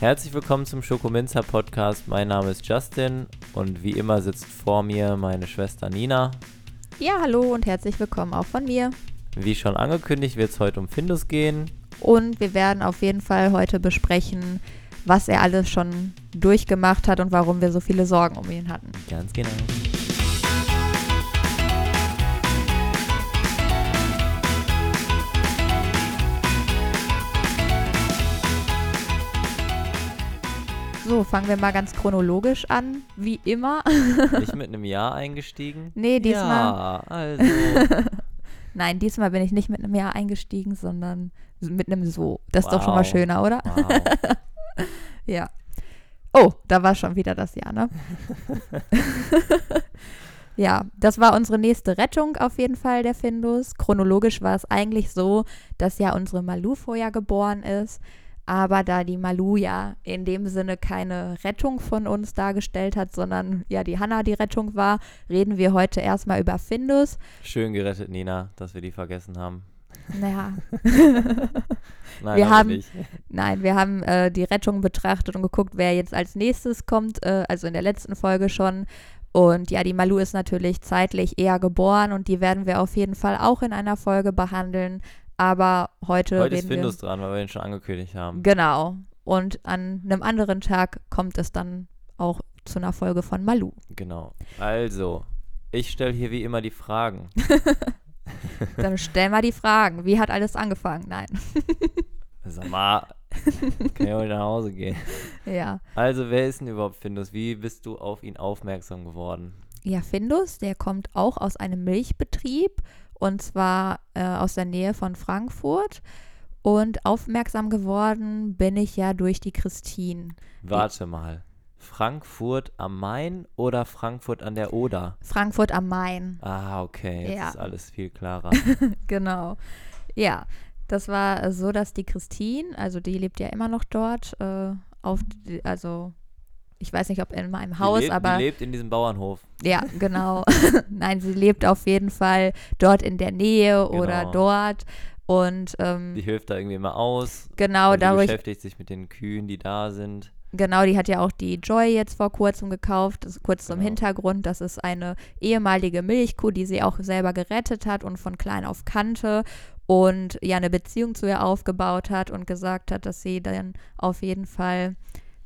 Herzlich willkommen zum Schokominzer Podcast. Mein Name ist Justin und wie immer sitzt vor mir meine Schwester Nina. Ja, hallo und herzlich willkommen auch von mir. Wie schon angekündigt, wird es heute um Findus gehen. Und wir werden auf jeden Fall heute besprechen, was er alles schon durchgemacht hat und warum wir so viele Sorgen um ihn hatten. Ganz genau. So, fangen wir mal ganz chronologisch an, wie immer. Nicht mit einem Jahr eingestiegen? Nee, diesmal. Ja, also. Nein, diesmal bin ich nicht mit einem Ja eingestiegen, sondern mit einem So. Das ist doch schon mal Wow. schöner, oder? Wow. Ja. Oh, da war schon wieder das Ja, ne? ja, das war unsere nächste Rettung auf jeden Fall, der Findus. Chronologisch war es eigentlich so, dass ja unsere Malu vorher geboren ist. Aber da die Malu ja in dem Sinne keine Rettung von uns dargestellt hat, sondern ja die Hanna die Rettung war, reden wir heute erstmal über Findus. Schön gerettet, Nina, dass wir die vergessen haben. Naja, Nein, Wir haben- nicht. Nein, wir haben äh, die Rettung betrachtet und geguckt, wer jetzt als nächstes kommt, äh, also in der letzten Folge schon. Und ja, die Malu ist natürlich zeitlich eher geboren und die werden wir auf jeden Fall auch in einer Folge behandeln. Aber heute, Heute ist Findus dran, weil wir ihn schon angekündigt haben. Genau. Und an einem anderen Tag kommt es dann auch zu einer Folge von Malu. Genau. Also, ich stelle hier wie immer die Fragen. Dann stell mal die Fragen. Wie hat alles angefangen? Nein. Sag mal, kann ich heute nach Hause gehen? ja. Also, wer ist denn überhaupt Findus? Wie bist du auf ihn aufmerksam geworden? Ja, Findus, der kommt auch aus einem Milchbetrieb und zwar äh, aus der Nähe von Frankfurt. Und aufmerksam geworden bin ich ja durch die Christine. Warte mal. Frankfurt am Main oder Frankfurt an der Oder? Frankfurt am Main, Ah, okay, jetzt Ja. ist alles viel klarer. genau. Ja, das war so, dass die Christine, also die lebt ja immer noch dort, äh, auf, die- also ich weiß nicht, ob in meinem Haus, die lebt, aber Die lebt in diesem Bauernhof. Ja, genau. Nein, sie lebt auf jeden Fall dort in der Nähe oder Genau. dort. Und ähm, Die hilft da irgendwie immer aus. genau, und die dadurch, beschäftigt sich mit den Kühen, die da sind. genau, die hat ja auch die Joy jetzt vor kurzem gekauft. Kurz zum Genau. Hintergrund. Das ist eine ehemalige Milchkuh, die sie auch selber gerettet hat und von klein auf kannte und ja eine Beziehung zu ihr aufgebaut hat und gesagt hat, dass sie dann auf jeden Fall,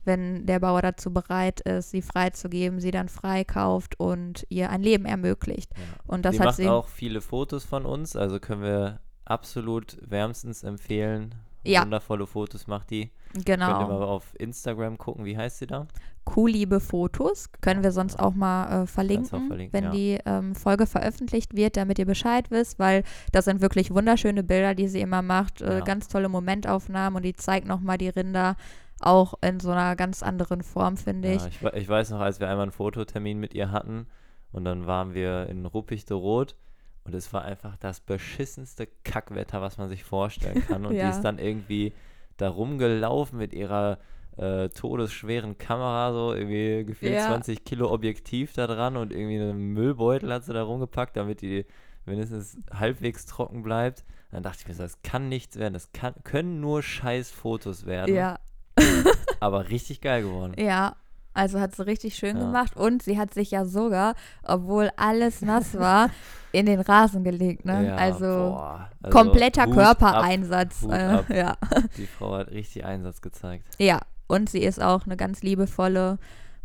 wenn der Bauer dazu bereit ist, sie freizugeben, sie dann freikauft und ihr ein Leben ermöglicht. Ja. Und das die hat macht sie auch viele Fotos von uns, also können wir absolut wärmstens empfehlen. Ja. Wundervolle Fotos macht die. Könnt ihr genau. mal auf Instagram gucken, wie heißt sie da? Kuhliebe Fotos. Können wir sonst auch mal äh, verlinken, verlinken, wenn ja. die ähm, Folge veröffentlicht wird, damit ihr Bescheid wisst, weil das sind wirklich wunderschöne Bilder, die sie immer macht. Äh, Ja. Ganz tolle Momentaufnahmen und die zeigt nochmal die Rinder auch in so einer ganz anderen Form, finde ich. Ja, ich, ich weiß noch, als wir einmal einen Fototermin mit ihr hatten und dann waren wir in Ruppichte Rot und es war einfach das beschissenste Kackwetter, was man sich vorstellen kann. Und Ja. die ist dann irgendwie da rumgelaufen mit ihrer äh, todesschweren Kamera, so irgendwie gefühlt Ja. 20 Kilo Objektiv da dran und irgendwie einen Müllbeutel hat sie da rumgepackt, damit die wenigstens halbwegs trocken bleibt. Dann dachte ich mir so, das kann nichts werden, das kann, können nur scheiß Fotos werden. Ja, Aber richtig geil geworden. ja. Also hat sie richtig schön Ja. gemacht und sie hat sich ja sogar, obwohl alles nass war, in den Rasen gelegt. Ne? Ja, also boah. Also kompletter Hut Körpereinsatz. Hut äh, ab. ja. ab. Die Frau hat richtig Einsatz gezeigt. Ja, und sie ist auch eine ganz liebevolle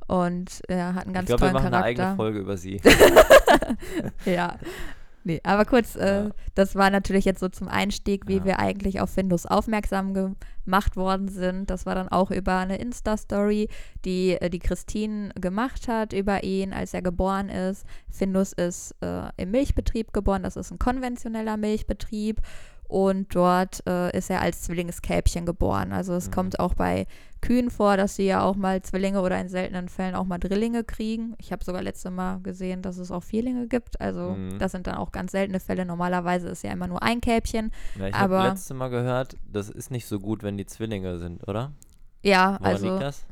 und ja, hat einen ganz ich glaube, wir tollen machen eine eigene Charakter. Folge über sie. Ja. Nee, aber kurz, äh, Ja. das war natürlich jetzt so zum Einstieg, wie Ja. wir eigentlich auf Findus aufmerksam gemacht worden sind. Das war dann auch über eine Insta-Story, die äh, die Christine gemacht hat über ihn, als er geboren ist. Findus ist äh, im Milchbetrieb geboren, das ist ein konventioneller Milchbetrieb. Und dort äh, ist er als Zwillingskälbchen geboren. Also es Mhm. kommt auch bei Kühen vor, dass sie ja auch mal Zwillinge oder in seltenen Fällen auch mal Drillinge kriegen. Ich habe sogar letzte Mal gesehen, dass es auch Vierlinge gibt. Also Mhm. das sind dann auch ganz seltene Fälle. Normalerweise ist ja immer nur ein Kälbchen. Ja, ich habe Aber- letzte Mal gehört, das ist nicht so gut, wenn die Zwillinge sind, oder? Ja, Woran also liegt das?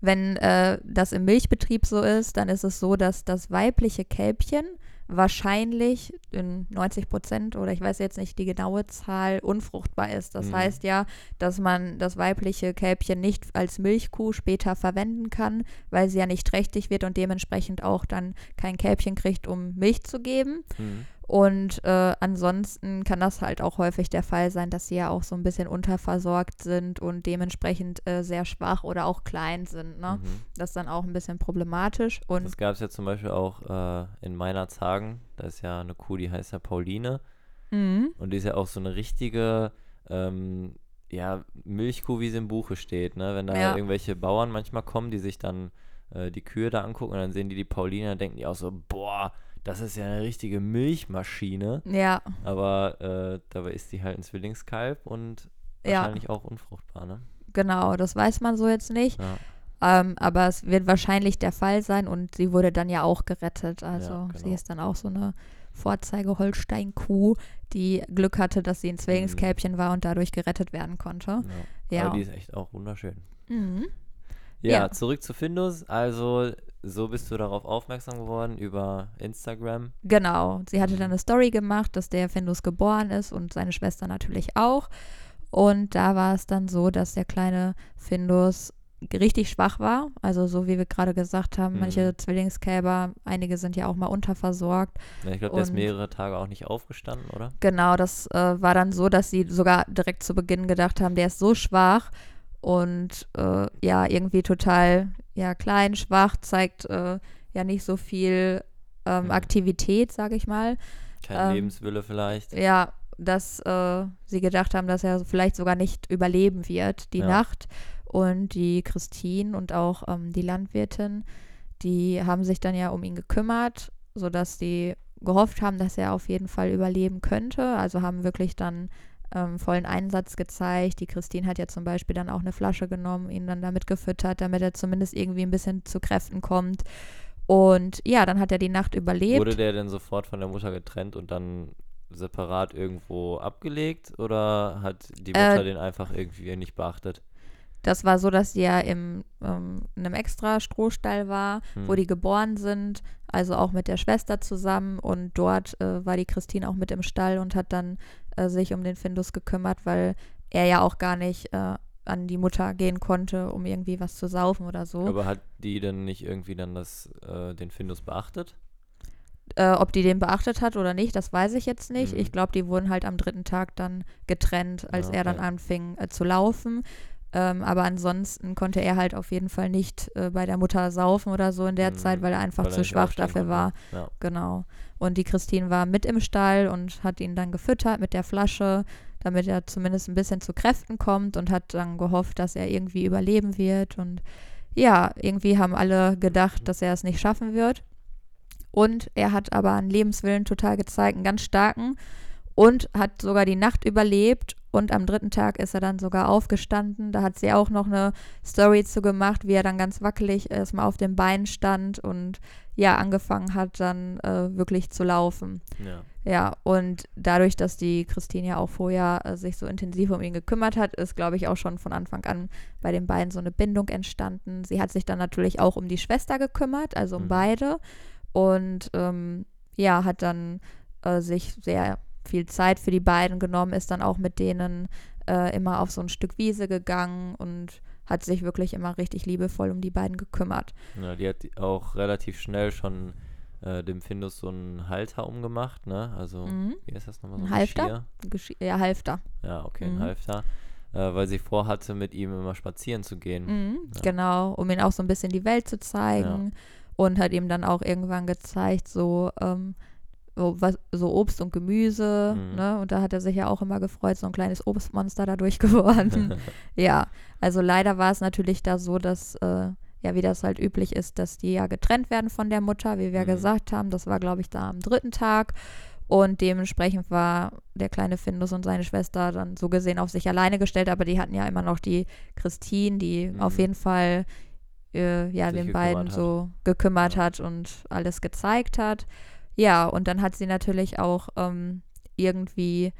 wenn äh, das im Milchbetrieb so ist, dann ist es so, dass das weibliche Kälbchen wahrscheinlich in 90 Prozent oder ich weiß jetzt nicht die genaue Zahl unfruchtbar ist. Das Mhm. heißt ja, dass man das weibliche Kälbchen nicht als Milchkuh später verwenden kann, weil sie ja nicht trächtig wird und dementsprechend auch dann kein Kälbchen kriegt, um Milch zu geben. Mhm. Und äh, ansonsten kann das halt auch häufig der Fall sein, dass sie ja auch so ein bisschen unterversorgt sind und dementsprechend äh, sehr schwach oder auch klein sind. Ne? Mhm. Das ist dann auch ein bisschen problematisch. Und Das gab es ja zum Beispiel auch äh, in Meinerzhagen. Da ist ja eine Kuh, die heißt ja Pauline. Mhm. Und die ist ja auch so eine richtige ähm, ja, Milchkuh, wie sie im Buche steht. Ne? Wenn da Ja. irgendwelche Bauern manchmal kommen, die sich dann äh, die Kühe da angucken und dann sehen die die Pauline, dann denken die auch so, boah, das ist ja eine richtige Milchmaschine. ja, Aber äh, dabei ist die halt ein Zwillingskalb und Ja. wahrscheinlich auch unfruchtbar, ne? genau, das weiß man so jetzt nicht. Ja. Ähm, aber es wird wahrscheinlich der Fall sein und sie wurde dann ja auch gerettet. Also Ja, sie genau. ist dann auch so eine Vorzeige-Holstein-Kuh, die Glück hatte, dass sie ein Zwillingskälbchen war und dadurch gerettet werden konnte. ja. Ja. Aber die ist echt auch wunderschön. Mhm. Ja, Ja. zurück zu Findus. Also, so bist du darauf aufmerksam geworden über Instagram. Genau. Sie hatte Mhm. dann eine Story gemacht, dass der Findus geboren ist und seine Schwester natürlich auch. Und da war es dann so, dass der kleine Findus richtig schwach war. Also so wie wir gerade gesagt haben, Mhm. manche Zwillingskälber, einige sind ja auch mal unterversorgt. Ja, ich glaube, der ist mehrere Tage auch nicht aufgestanden, oder? Genau, das äh, war dann so, dass sie sogar direkt zu Beginn gedacht haben, der ist so schwach und äh, ja, irgendwie total ja, klein, schwach, zeigt äh, ja nicht so viel ähm, Mhm. Aktivität, sage ich mal. Kein Ähm, Lebenswille vielleicht. Ja, dass äh, sie gedacht haben, dass er vielleicht sogar nicht überleben wird, die Ja. Nacht. Und die Christine und auch ähm, die Landwirtin, die haben sich dann ja um ihn gekümmert, sodass die gehofft haben, dass er auf jeden Fall überleben könnte. Also haben wirklich dann ähm, vollen Einsatz gezeigt. Die Christine hat ja zum Beispiel dann auch eine Flasche genommen, ihn dann damit gefüttert, damit er zumindest irgendwie ein bisschen zu Kräften kommt. Und ja, dann hat er die Nacht überlebt. Wurde der denn sofort von der Mutter getrennt und dann separat irgendwo abgelegt? Oder hat die Äh, Mutter den einfach irgendwie nicht beachtet? Das war so, dass sie ja im, ähm, in einem extra Strohstall war, wo Hm. die geboren sind, also auch mit der Schwester zusammen. Und dort äh, war die Christine auch mit im Stall und hat dann äh, sich um den Findus gekümmert, weil er ja auch gar nicht äh, an die Mutter gehen konnte, um irgendwie was zu saufen oder so. Aber hat die denn nicht irgendwie dann das, äh, den Findus beachtet? Äh, ob die den beachtet hat oder nicht, das weiß ich jetzt nicht. Mhm. Ich glaube, die wurden halt am dritten Tag dann getrennt, als Ja, er dann anfing äh, zu laufen. Ähm, aber ansonsten konnte er halt auf jeden Fall nicht äh, bei der Mutter saufen oder so in der Mhm, Zeit, weil er einfach Weil er zu nicht schwach dafür war. Ja. Genau. Und die Christine war mit im Stall und hat ihn dann gefüttert mit der Flasche, damit er zumindest ein bisschen zu Kräften kommt und hat dann gehofft, dass er irgendwie überleben wird. Und ja, irgendwie haben alle gedacht, dass er es nicht schaffen wird. Und er hat aber einen Lebenswillen total gezeigt, einen ganz starken. Und hat sogar die Nacht überlebt. Und am dritten Tag ist er dann sogar aufgestanden. Da hat sie auch noch eine Story zu gemacht, wie er dann ganz wackelig erstmal auf den Beinen stand und ja, angefangen hat dann äh, wirklich zu laufen. ja. Ja, und dadurch, dass die Christine ja auch vorher äh, sich so intensiv um ihn gekümmert hat, ist, glaube ich, auch schon von Anfang an bei den beiden so eine Bindung entstanden. Sie hat sich dann natürlich auch um die Schwester gekümmert, also um Mhm. beide. Und ähm, ja, hat dann äh, sich sehr viel Zeit für die beiden genommen, ist dann auch mit denen äh, immer auf so ein Stück Wiese gegangen und hat sich wirklich immer richtig liebevoll um die beiden gekümmert. Ja, die hat auch relativ schnell schon äh, dem Findus so einen Halter umgemacht, ne? Also, Mhm. wie ist das nochmal? So Ein ein Halfter? Geschirr? Gesch ja, Halfter. Ja, okay, Mhm. ein Halfter. Äh, weil sie vorhatte, mit ihm immer spazieren zu gehen. Mhm, Ja. Genau, um ihm auch so ein bisschen die Welt zu zeigen. Und hat ihm dann auch irgendwann gezeigt, so, ähm, so, was, so Obst und Gemüse. Mhm. Ne? Und da hat er sich ja auch immer gefreut, so ein kleines Obstmonster dadurch geworden. ja, also leider war es natürlich da so, dass, äh, ja, wie das halt üblich ist, dass die ja getrennt werden von der Mutter, wie wir Mhm. gesagt haben. Das war, glaube ich, da am dritten Tag. Und dementsprechend war der kleine Findus und seine Schwester dann so gesehen auf sich alleine gestellt, aber die hatten ja immer noch die Christine, die Mhm. auf jeden Fall äh, ja, Sich den beiden hat. so gekümmert Ja. hat und alles gezeigt hat. Ja, und dann hat sie natürlich auch ähm, irgendwie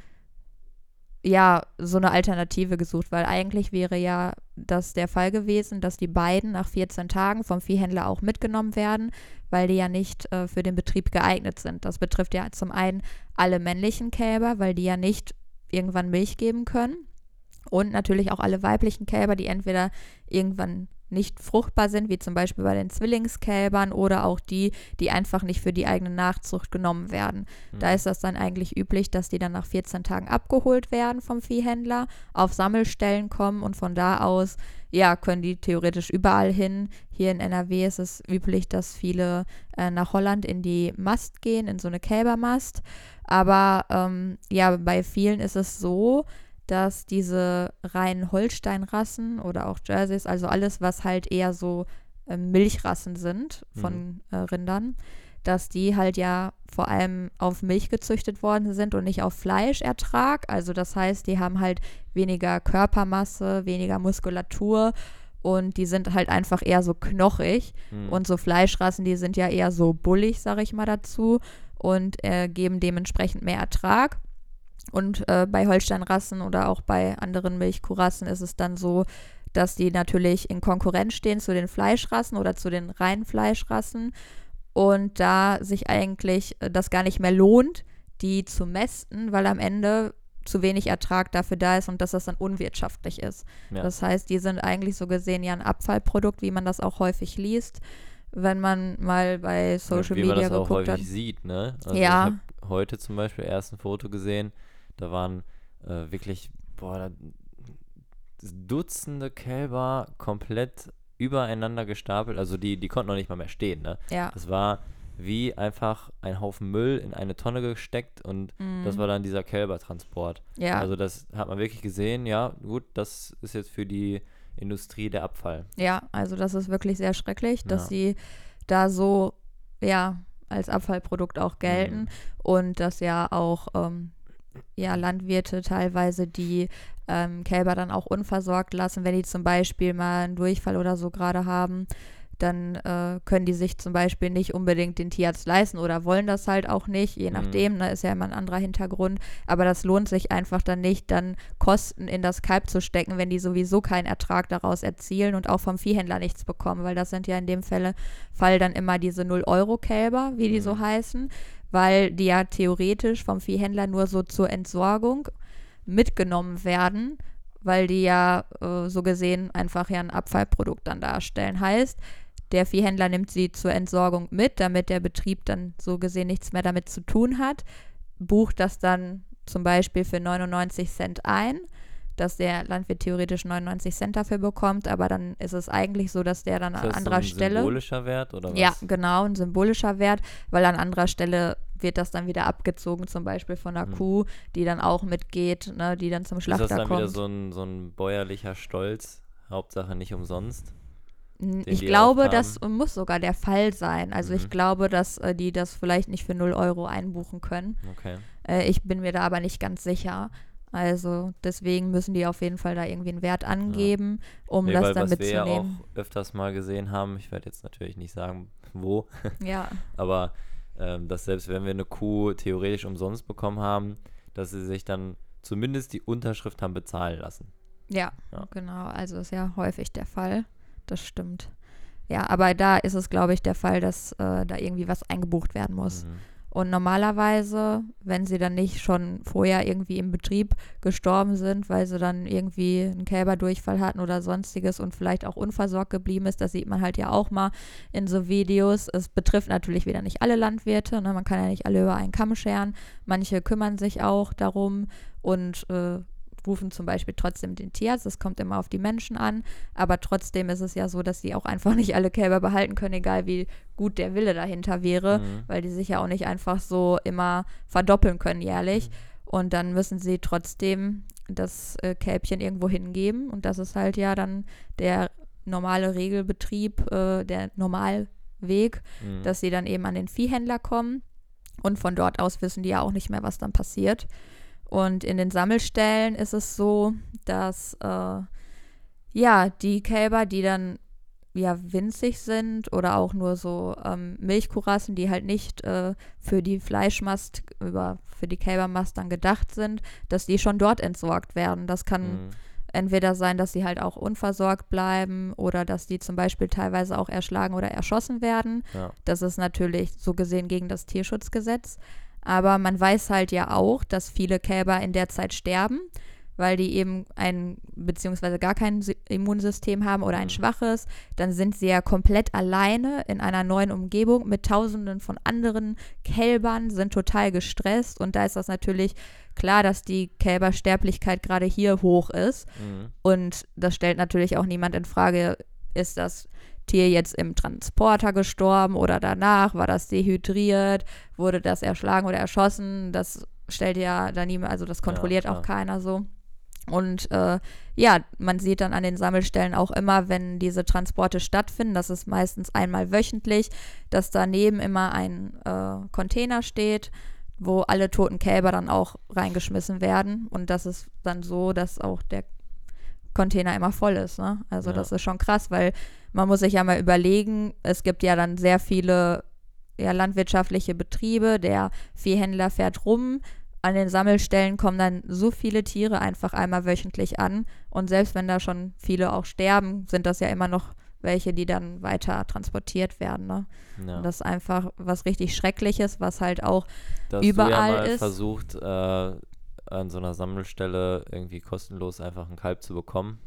ja, so eine Alternative gesucht, weil eigentlich wäre ja das der Fall gewesen, dass die beiden nach 14 Tagen vom Viehhändler auch mitgenommen werden, weil die ja nicht äh, für den Betrieb geeignet sind. Das betrifft ja zum einen alle männlichen Kälber, weil die ja nicht irgendwann Milch geben können. Und natürlich auch alle weiblichen Kälber, die entweder irgendwann nicht fruchtbar sind, wie zum Beispiel bei den Zwillingskälbern oder auch die, die einfach nicht für die eigene Nachzucht genommen werden. Mhm. Da ist das dann eigentlich üblich, dass die dann nach 14 Tagen abgeholt werden vom Viehhändler, auf Sammelstellen kommen und von da aus, ja, können die theoretisch überall hin. Hier in NRW ist es üblich, dass viele äh, nach Holland in die Mast gehen, in so eine Kälbermast. Aber ähm, ja, bei vielen ist es so, dass diese reinen Holstein-Rassen oder auch Jerseys, also alles, was halt eher so äh, Milchrassen sind von mhm. äh, Rindern, dass die halt ja vor allem auf Milch gezüchtet worden sind und nicht auf Fleischertrag. Also das heißt, die haben halt weniger Körpermasse, weniger Muskulatur und die sind halt einfach eher so knochig. Mhm. Und so Fleischrassen, die sind ja eher so bullig, sag ich mal dazu, und äh, geben dementsprechend mehr Ertrag. Und äh, bei Holsteinrassen oder auch bei anderen Milchkuhrassen ist es dann so, dass die natürlich in Konkurrenz stehen zu den Fleischrassen oder zu den reinen Fleischrassen und da sich eigentlich äh, das gar nicht mehr lohnt, die zu mästen, weil am Ende zu wenig Ertrag dafür da ist und dass das dann unwirtschaftlich ist. Ja. Das heißt, die sind eigentlich so gesehen ja ein Abfallprodukt, wie man das auch häufig liest, wenn man mal bei Social ja, wie Media man das geguckt auch häufig hat. sieht, ne? Also ja. Ich habe heute zum Beispiel erst ein Foto gesehen, da waren äh, wirklich, boah, Dutzende Kälber komplett übereinander gestapelt. Also die, die konnten noch nicht mal mehr stehen, ne? Ja. Das war wie einfach ein Haufen Müll in eine Tonne gesteckt und mm. das war dann dieser Kälbertransport. Ja. Also das hat man wirklich gesehen, ja, gut, das ist jetzt für die Industrie der Abfall. Ja, also das ist wirklich sehr schrecklich, dass ja. sie da so, ja, als Abfallprodukt auch gelten mm. und dass ja auch ähm, ja, Landwirte teilweise die ähm, Kälber dann auch unversorgt lassen, wenn die zum Beispiel mal einen Durchfall oder so gerade haben dann äh, können die sich zum Beispiel nicht unbedingt den Tierarzt leisten oder wollen das halt auch nicht, je mhm. nachdem, ne, ist ja immer ein anderer Hintergrund. Aber das lohnt sich einfach dann nicht, dann Kosten in das Kalb zu stecken, wenn die sowieso keinen Ertrag daraus erzielen und auch vom Viehhändler nichts bekommen, weil das sind ja in dem Falle, Fall dann immer diese 0-Euro-Kälber, wie die mhm. so heißen, weil die ja theoretisch vom Viehhändler nur so zur Entsorgung mitgenommen werden, weil die ja äh, so gesehen einfach ja ein Abfallprodukt dann darstellen. Heißt, der Viehhändler nimmt sie zur Entsorgung mit, damit der Betrieb dann so gesehen nichts mehr damit zu tun hat, bucht das dann zum Beispiel für 99 Cent ein dass der Landwirt theoretisch 99 Cent dafür bekommt, aber dann ist es eigentlich so, dass der dann an das anderer ein Stelle. Symbolischer Wert oder was? Ja, genau, ein symbolischer Wert, weil an anderer Stelle wird das dann wieder abgezogen, zum Beispiel von einer hm. Kuh, die dann auch mitgeht, ne, die dann zum Schlachter kommt. Ist das dann kommt. wieder so ein, so ein bäuerlicher Stolz? Hauptsache nicht umsonst? Ich glaube, das muss sogar der Fall sein. Also mhm. ich glaube, dass äh, die das vielleicht nicht für 0 Euro einbuchen können. Okay. Äh, ich bin mir da aber nicht ganz sicher. Also deswegen müssen die auf jeden Fall da irgendwie einen Wert angeben, um nee, das weil, dann was mitzunehmen. Wir ja auch öfters mal gesehen haben, ich werde jetzt natürlich nicht sagen, wo. Ja. aber ähm, dass selbst wenn wir eine Kuh theoretisch umsonst bekommen haben, dass sie sich dann zumindest die Unterschrift haben bezahlen lassen. Ja, ja. genau. Also ist ja häufig der Fall. Das stimmt. Ja, aber da ist es, glaube ich, der Fall, dass äh, da irgendwie was eingebucht werden muss. Mhm. Und normalerweise, wenn sie dann nicht schon vorher irgendwie im Betrieb gestorben sind, weil sie dann irgendwie einen Kälberdurchfall hatten oder sonstiges und vielleicht auch unversorgt geblieben ist, das sieht man halt ja auch mal in so Videos. Es betrifft natürlich wieder nicht alle Landwirte, ne? man kann ja nicht alle über einen Kamm scheren. Manche kümmern sich auch darum und äh, rufen zum Beispiel trotzdem den Tierarzt. Das kommt immer auf die Menschen an. Aber trotzdem ist es ja so, dass sie auch einfach nicht alle Kälber behalten können, egal wie gut der Wille dahinter wäre, mhm. weil die sich ja auch nicht einfach so immer verdoppeln können jährlich. Mhm. Und dann müssen sie trotzdem das äh, Kälbchen irgendwo hingeben. Und das ist halt ja dann der normale Regelbetrieb, äh, der Normalweg, mhm. dass sie dann eben an den Viehhändler kommen. Und von dort aus wissen die ja auch nicht mehr, was dann passiert. Und in den Sammelstellen ist es so, dass äh, ja die Kälber, die dann ja winzig sind oder auch nur so ähm, Milchkurassen, die halt nicht äh, für die Fleischmast über für die Kälbermast dann gedacht sind, dass die schon dort entsorgt werden. Das kann Mhm. entweder sein, dass sie halt auch unversorgt bleiben oder dass die zum Beispiel teilweise auch erschlagen oder erschossen werden. Ja. Das ist natürlich so gesehen gegen das Tierschutzgesetz. Aber man weiß halt ja auch, dass viele Kälber in der Zeit sterben, weil die eben ein beziehungsweise gar kein Immunsystem haben oder ein Mhm. schwaches. Dann sind sie ja komplett alleine in einer neuen Umgebung mit Tausenden von anderen Kälbern, sind total gestresst und da ist das natürlich klar, dass die Kälbersterblichkeit gerade hier hoch ist. Mhm. Und das stellt natürlich auch niemand in Frage, ist das Tier jetzt im Transporter gestorben oder danach, war das dehydriert, wurde das erschlagen oder erschossen, das stellt ja da niemand, also das kontrolliert auch klar. keiner so. Und äh, ja, man sieht dann an den Sammelstellen auch immer, wenn diese Transporte stattfinden, das ist meistens einmal wöchentlich, dass daneben immer ein äh, Container steht, wo alle toten Kälber dann auch reingeschmissen werden. Und das ist dann so, dass auch der Container immer voll ist. Ne? Also Ja. das ist schon krass, weil man muss sich ja mal überlegen, es gibt ja dann sehr viele ja, landwirtschaftliche Betriebe, der Viehhändler fährt rum. An den Sammelstellen kommen dann so viele Tiere einfach einmal wöchentlich an. Und selbst wenn da schon viele auch sterben, sind das ja immer noch welche, die dann weiter transportiert werden. Ne? Ja. Und das ist einfach was richtig Schreckliches, was halt auch Da hast du ja überall mal ist- versucht, äh, an so einer Sammelstelle irgendwie kostenlos einfach ein Kalb zu bekommen.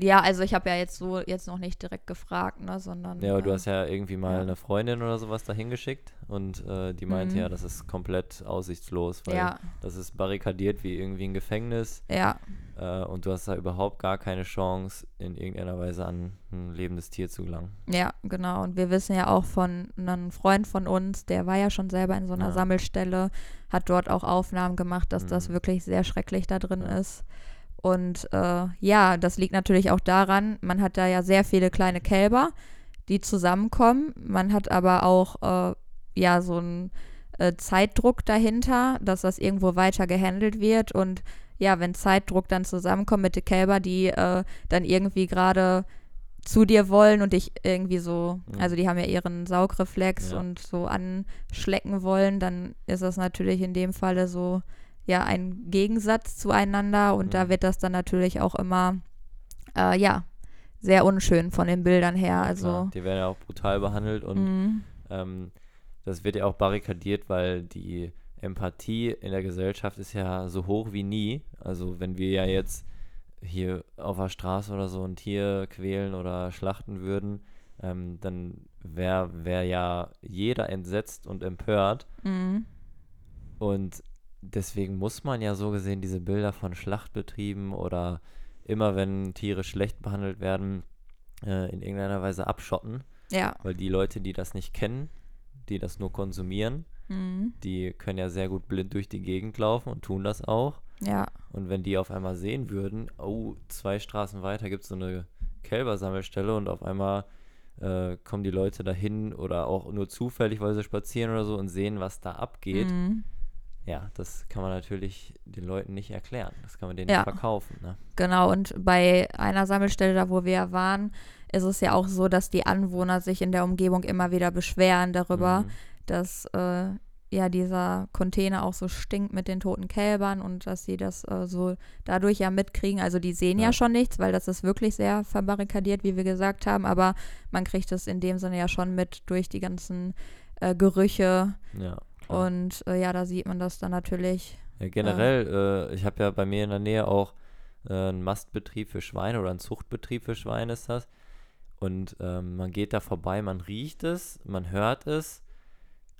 Ja, also ich habe ja jetzt so jetzt noch nicht direkt gefragt, ne, sondern. Ja, aber du äh, hast ja irgendwie mal ja. eine Freundin oder sowas dahin geschickt und äh, die meinte Mhm. ja, das ist komplett aussichtslos, weil Ja, das ist barrikadiert wie irgendwie ein Gefängnis ja, äh, und du hast da überhaupt gar keine Chance, in irgendeiner Weise an ein lebendes Tier zu gelangen. ja, genau. Und wir wissen ja auch von einem Freund von uns, der war ja schon selber in so einer Ja. Sammelstelle, hat dort auch Aufnahmen gemacht, dass das Mhm. wirklich sehr schrecklich da drin ist. Und äh, ja, das liegt natürlich auch daran, man hat da ja sehr viele kleine Kälber, die zusammenkommen. Man hat aber auch äh, ja so einen äh, Zeitdruck dahinter, dass das irgendwo weiter gehandelt wird. Und ja, wenn Zeitdruck dann zusammenkommt mit den Kälber, die äh, dann irgendwie gerade zu dir wollen und dich irgendwie so, also die haben ja ihren Saugreflex Ja. und so anschlecken wollen, dann ist das natürlich in dem Falle so ja ein Gegensatz zueinander und da Mhm. wird das dann natürlich auch immer äh, ja sehr unschön von den Bildern her. Ja, Also klar, die werden ja auch brutal behandelt und mhm. ähm, das wird ja auch barrikadiert, weil die Empathie in der Gesellschaft ist ja so hoch wie nie. Also wenn wir ja jetzt hier auf der Straße oder so ein Tier quälen oder schlachten würden, ähm, dann wäre wär ja jeder entsetzt und empört. Mhm. Und deswegen muss man ja so gesehen diese Bilder von Schlachtbetrieben oder immer wenn Tiere schlecht behandelt werden, äh, in irgendeiner Weise abschotten. ja. Weil die Leute, die das nicht kennen, die das nur konsumieren, Mhm. die können ja sehr gut blind durch die Gegend laufen und tun das auch. Ja. Und wenn die auf einmal sehen würden, oh, zwei Straßen weiter gibt es so eine Kälbersammelstelle und auf einmal äh, kommen die Leute dahin oder auch nur zufällig, weil sie spazieren oder so und sehen, was da abgeht. Mhm. Ja, das kann man natürlich den Leuten nicht erklären. Das kann man denen Ja. nicht verkaufen. Ne? Genau, und bei einer Sammelstelle, da wo wir ja waren, ist es ja auch so, dass die Anwohner sich in der Umgebung immer wieder beschweren darüber, Mhm. dass äh, ja dieser Container auch so stinkt mit den toten Kälbern und dass sie das äh, so dadurch ja mitkriegen. Also die sehen ja. Ja. schon nichts, weil das ist wirklich sehr verbarrikadiert, wie wir gesagt haben, aber man kriegt es in dem Sinne ja schon mit durch die ganzen äh, Gerüche Ja, klar. und äh, ja, da sieht man das dann natürlich. Ja, generell, äh, ich habe ja bei mir in der Nähe auch äh, einen Mastbetrieb für Schweine oder einen Zuchtbetrieb für Schweine ist das. Und ähm, man geht da vorbei, man riecht es, man hört es,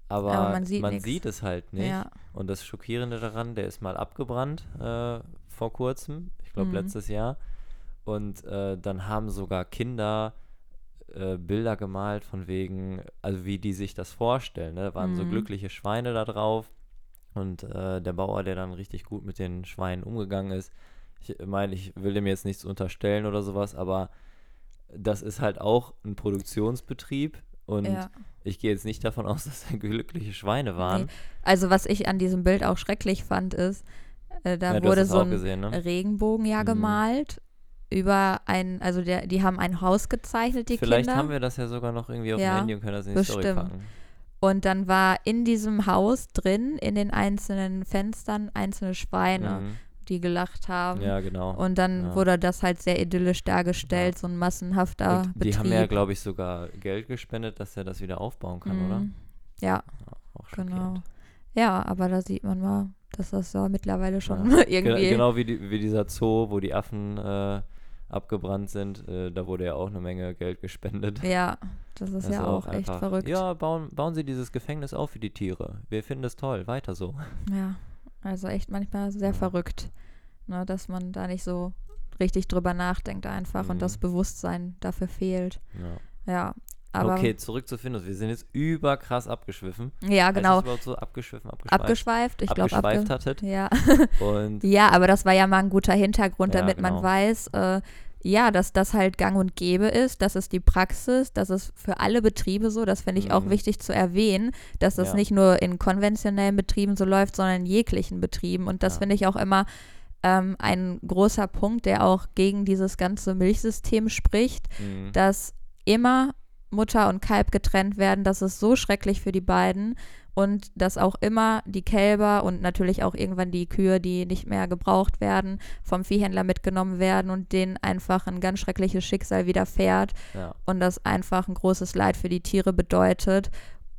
aber, Aber man sieht man sieht es halt nicht. Ja, Und das Schockierende daran, der ist mal abgebrannt äh, vor kurzem, ich glaube Mhm. letztes Jahr. Und äh, dann haben sogar Kinder äh, Bilder gemalt von wegen, also wie die sich das vorstellen. Ne? Da waren so Mhm. glückliche Schweine da drauf. Und äh, der Bauer, der dann richtig gut mit den Schweinen umgegangen ist. Ich meine, ich will dem jetzt nichts unterstellen oder sowas, aber das ist halt auch ein Produktionsbetrieb. Und ja. ich gehe jetzt nicht davon aus, dass da glückliche Schweine waren. Also was ich an diesem Bild auch schrecklich fand, ist, äh, da Ja, wurde so ein gesehen, ne? Regenbogen ja Mhm. gemalt über ein, also der, die haben ein Haus gezeichnet, die Vielleicht Kinder. haben wir das ja sogar noch irgendwie auf Ja, dem Handy und können das in die Story bestimmt. packen. Und dann war in diesem Haus drin, in den einzelnen Fenstern, einzelne Schweine, Mhm. die gelacht haben. Ja, genau. Und dann Ja. wurde das halt sehr idyllisch dargestellt, so ein massenhafter Und die Betrieb. haben ja, glaube ich, sogar Geld gespendet, dass er das wieder aufbauen kann, oder? Mhm. Ja, Ja, auch genau. Ja, aber da sieht man mal, dass das ja mittlerweile schon Ja. irgendwie. Ge- Genau wie, die, wie dieser Zoo, wo die Affen äh, abgebrannt sind, äh, da wurde ja auch eine Menge Geld gespendet. Ja, das ist ja Also auch, echt einfach, verrückt. Ja, bauen, bauen Sie dieses Gefängnis auf für die Tiere. Wir finden es toll, weiter so. Ja, also echt manchmal sehr Ja. verrückt, ne, dass man da nicht so richtig drüber nachdenkt einfach und das Mhm. Bewusstsein dafür fehlt. Ja. Ja, aber okay, zurück zu Findus. Wir sind jetzt überkrass abgeschwiffen. ja, genau, überhaupt so abgeschwiffen, abgeschweift? abgeschweift. Ich glaube, abgeschweift abge hattet. ja. Und ja, aber das war ja mal ein guter Hintergrund, Ja, damit man genau. weiß, äh, ja, dass das halt gang und gäbe ist, das ist die Praxis, das ist für alle Betriebe so, das finde ich auch Mhm. wichtig zu erwähnen, dass das Ja. nicht nur in konventionellen Betrieben so läuft, sondern in jeglichen Betrieben und das Ja. finde ich auch immer ähm, ein großer Punkt, der auch gegen dieses ganze Milchsystem spricht, Mhm. dass immer Mutter und Kalb getrennt werden. Das ist so schrecklich für die beiden. Und dass auch immer die Kälber und natürlich auch irgendwann die Kühe, die nicht mehr gebraucht werden, vom Viehhändler mitgenommen werden und denen einfach ein ganz schreckliches Schicksal widerfährt ja. und das einfach ein großes Leid für die Tiere bedeutet.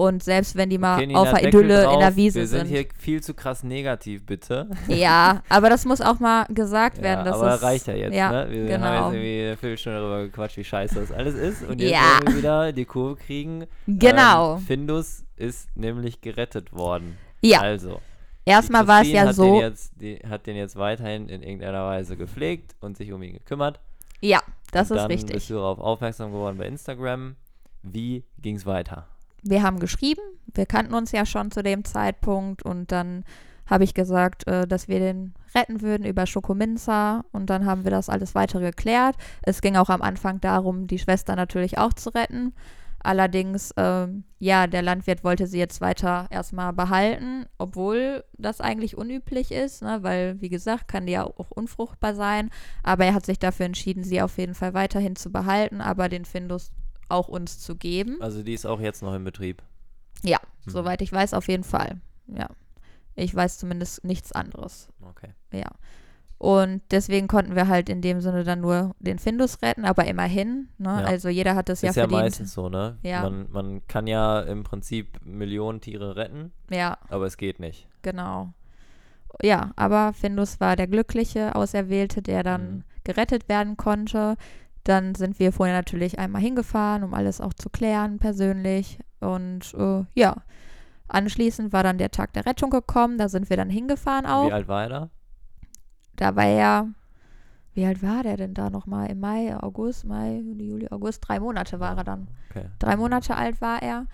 Und selbst wenn die mal Okay, Nina, auf der Idylle drauf. in der Wiese Wir sind, sind. hier viel zu krass negativ, bitte. Ja, aber das muss auch mal gesagt werden. ja, aber reicht ja jetzt, ja, ne? Wir genau. haben jetzt irgendwie eine Viertelstunde darüber gequatscht, wie scheiße das alles ist. Und jetzt Ja. wollen wir wieder die Kurve kriegen. Genau. Ähm, Findus ist nämlich gerettet worden. ja, Also, erstmal war es ja hat so. Den jetzt, die, hat den jetzt weiterhin in irgendeiner Weise gepflegt und sich um ihn gekümmert. Ja, das und ist dann richtig. bist du darauf aufmerksam geworden bei Instagram. Wie ging es weiter? Wir haben geschrieben, wir kannten uns ja schon zu dem Zeitpunkt und dann habe ich gesagt, äh, dass wir den retten würden über Schokominza und dann haben wir das alles weitere geklärt. Es ging auch am Anfang darum, die Schwester natürlich auch zu retten. Allerdings, ähm, ja, der Landwirt wollte sie jetzt weiter erstmal behalten, obwohl das eigentlich unüblich ist, ne, weil, wie gesagt, kann die ja auch unfruchtbar sein. Aber er hat sich dafür entschieden, sie auf jeden Fall weiterhin zu behalten, aber den Findus auch uns zu geben. Also, die ist auch jetzt noch im Betrieb. Ja, Mhm. soweit ich weiß, auf jeden Fall. Ja. Ich weiß zumindest nichts anderes. Okay. Ja. Und deswegen konnten wir halt in dem Sinne dann nur den Findus retten, aber immerhin. Ne? Ja. Also jeder hat es ja ist ja verdient. meistens so, ne? Ja. Man, man kann ja im Prinzip Millionen Tiere retten, Ja, aber es geht nicht. genau. Ja, aber Findus war der glückliche Auserwählte, der dann Mhm. gerettet werden konnte. Dann sind wir vorher natürlich einmal hingefahren, um alles auch zu klären, persönlich. Und äh, ja, anschließend war dann der Tag der Rettung gekommen. Da sind wir dann hingefahren auch. Wie alt war er da? Da war er, wie alt war der denn da nochmal? Im Mai, August, Mai, Juni, Juli, August, drei Monate war er dann. Okay. Drei Monate alt war er.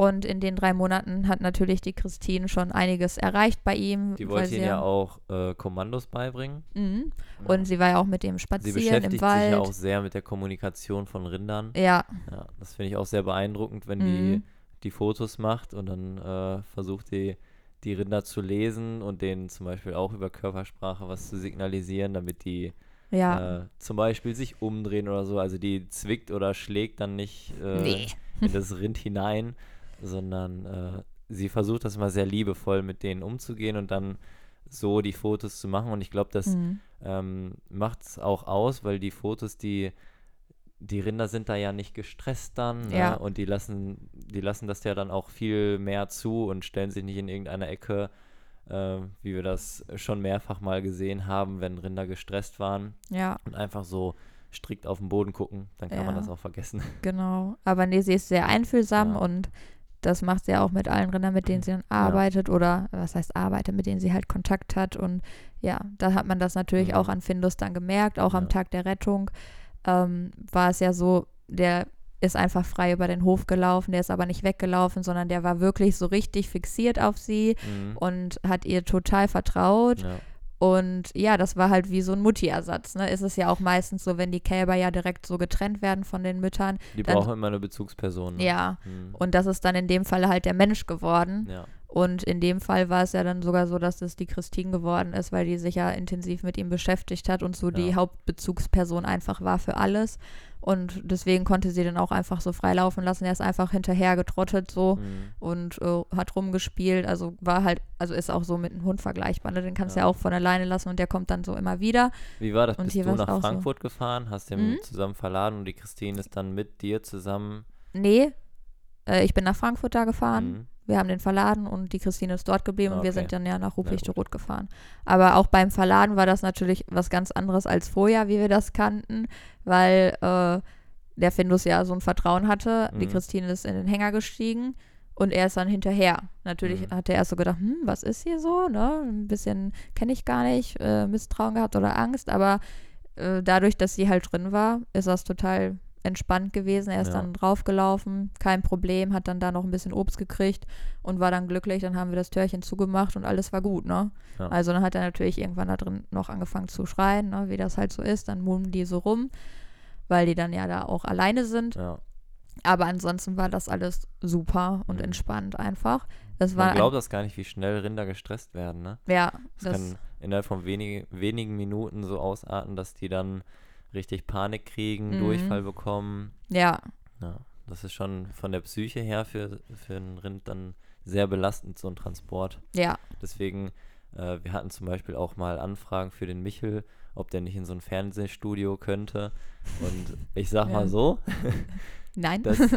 Und in den drei Monaten hat natürlich die Christine schon einiges erreicht bei ihm. Die wollte sie ihnen ja auch äh, Kommandos beibringen. Mhm. Ja. Und sie war ja auch mit dem Sie spazieren beschäftigt im sich Wald. ja auch sehr mit der Kommunikation von Rindern. ja, Ja, das finde ich auch sehr beeindruckend, wenn Mhm. die die Fotos macht und dann äh, versucht die, die Rinder zu lesen und denen zum Beispiel auch über Körpersprache was zu signalisieren, damit die ja, äh, zum Beispiel sich umdrehen oder so. Also die zwickt oder schlägt dann nicht äh, Nee. in das Rind hinein, sondern äh, sie versucht das mal sehr liebevoll mit denen umzugehen und dann so die Fotos zu machen. Und ich glaube, das Mhm. ähm, macht es auch aus, weil die Fotos, die die Rinder sind da ja nicht gestresst dann ne? Ja. und die lassen, die lassen das ja dann auch viel mehr zu und stellen sich nicht in irgendeiner Ecke, äh, wie wir das schon mehrfach mal gesehen haben, wenn Rinder gestresst waren ja, und einfach so strikt auf den Boden gucken, dann kann man Ja. das auch vergessen. genau. Aber nee, sie ist sehr einfühlsam und das macht sie auch mit allen Rindern, mit denen sie dann arbeitet oder was heißt arbeitet, mit denen sie halt Kontakt hat. Und ja, da hat man das natürlich Mhm. auch an Findus dann gemerkt, auch Ja. am Tag der Rettung ähm, war es ja so, der ist einfach frei über den Hof gelaufen, der ist aber nicht weggelaufen, sondern der war wirklich so richtig fixiert auf sie Mhm. und hat ihr total vertraut. Ja. Und ja, das war halt wie so ein Mutti-Ersatz. Ne? Ist es ja auch meistens so, wenn die Kälber ja direkt so getrennt werden von den Müttern. Die dann- brauchen immer eine Bezugsperson. Ne? Ja. Hm. Und das ist dann in dem Fall halt der Mensch geworden. ja. Und in dem Fall war es ja dann sogar so, dass es die Christine geworden ist, weil die sich ja intensiv mit ihm beschäftigt hat und so die Ja. Hauptbezugsperson einfach war für alles. Und deswegen konnte sie dann auch einfach so frei laufen lassen. Er ist einfach hinterher getrottet so Hm. und äh, hat rumgespielt. Also war halt, also ist auch so mit einem Hund vergleichbar. Ne? Den kannst du Ja. ja auch von alleine lassen und der kommt dann so immer wieder. Wie war das? Und Bist du nach auch so. Frankfurt gefahren, hast den Mhm. zusammen verladen und die Christine ist dann mit dir zusammen. Nee, äh, ich bin nach Frankfurt da gefahren. Mhm. Wir haben den verladen und die Christine ist dort geblieben und wir Okay. sind dann ja nach gut. Ruprecht-Rot gefahren. Aber auch beim Verladen war das natürlich was ganz anderes als vorher, wie wir das kannten, weil äh, der Findus ja so ein Vertrauen hatte. Die Mhm. Christine ist in den Hänger gestiegen und er ist dann hinterher. Natürlich Mhm. hat er erst so gedacht, hm, was ist hier so? Ne? Ein bisschen kenne ich gar nicht, äh, Misstrauen gehabt oder Angst, aber äh, dadurch, dass sie halt drin war, ist das total entspannt gewesen. Er ist Ja. dann draufgelaufen, kein Problem, hat dann da noch ein bisschen Obst gekriegt und war dann glücklich. Dann haben wir das Türchen zugemacht und alles war gut, ne? Ja. Also dann hat er natürlich irgendwann da drin noch angefangen zu schreien, ne? wie das halt so ist. Dann murmeln die so rum, weil die dann ja da auch alleine sind. Ja. Aber ansonsten war das alles super und Mhm. entspannt einfach. Das war Man glaubt das gar nicht, wie schnell Rinder gestresst werden, ne? ja, Das, das, kann innerhalb von wenige, wenigen Minuten so ausarten, dass die dann richtig Panik kriegen, Mhm. Durchfall bekommen. ja, Ja, das ist schon von der Psyche her für, für ein Rind dann sehr belastend, so ein Transport. ja, Deswegen, äh, wir hatten zum Beispiel auch mal Anfragen für den Michel, ob der nicht in so ein Fernsehstudio könnte. Und ich sag Ja. mal so, nein, das,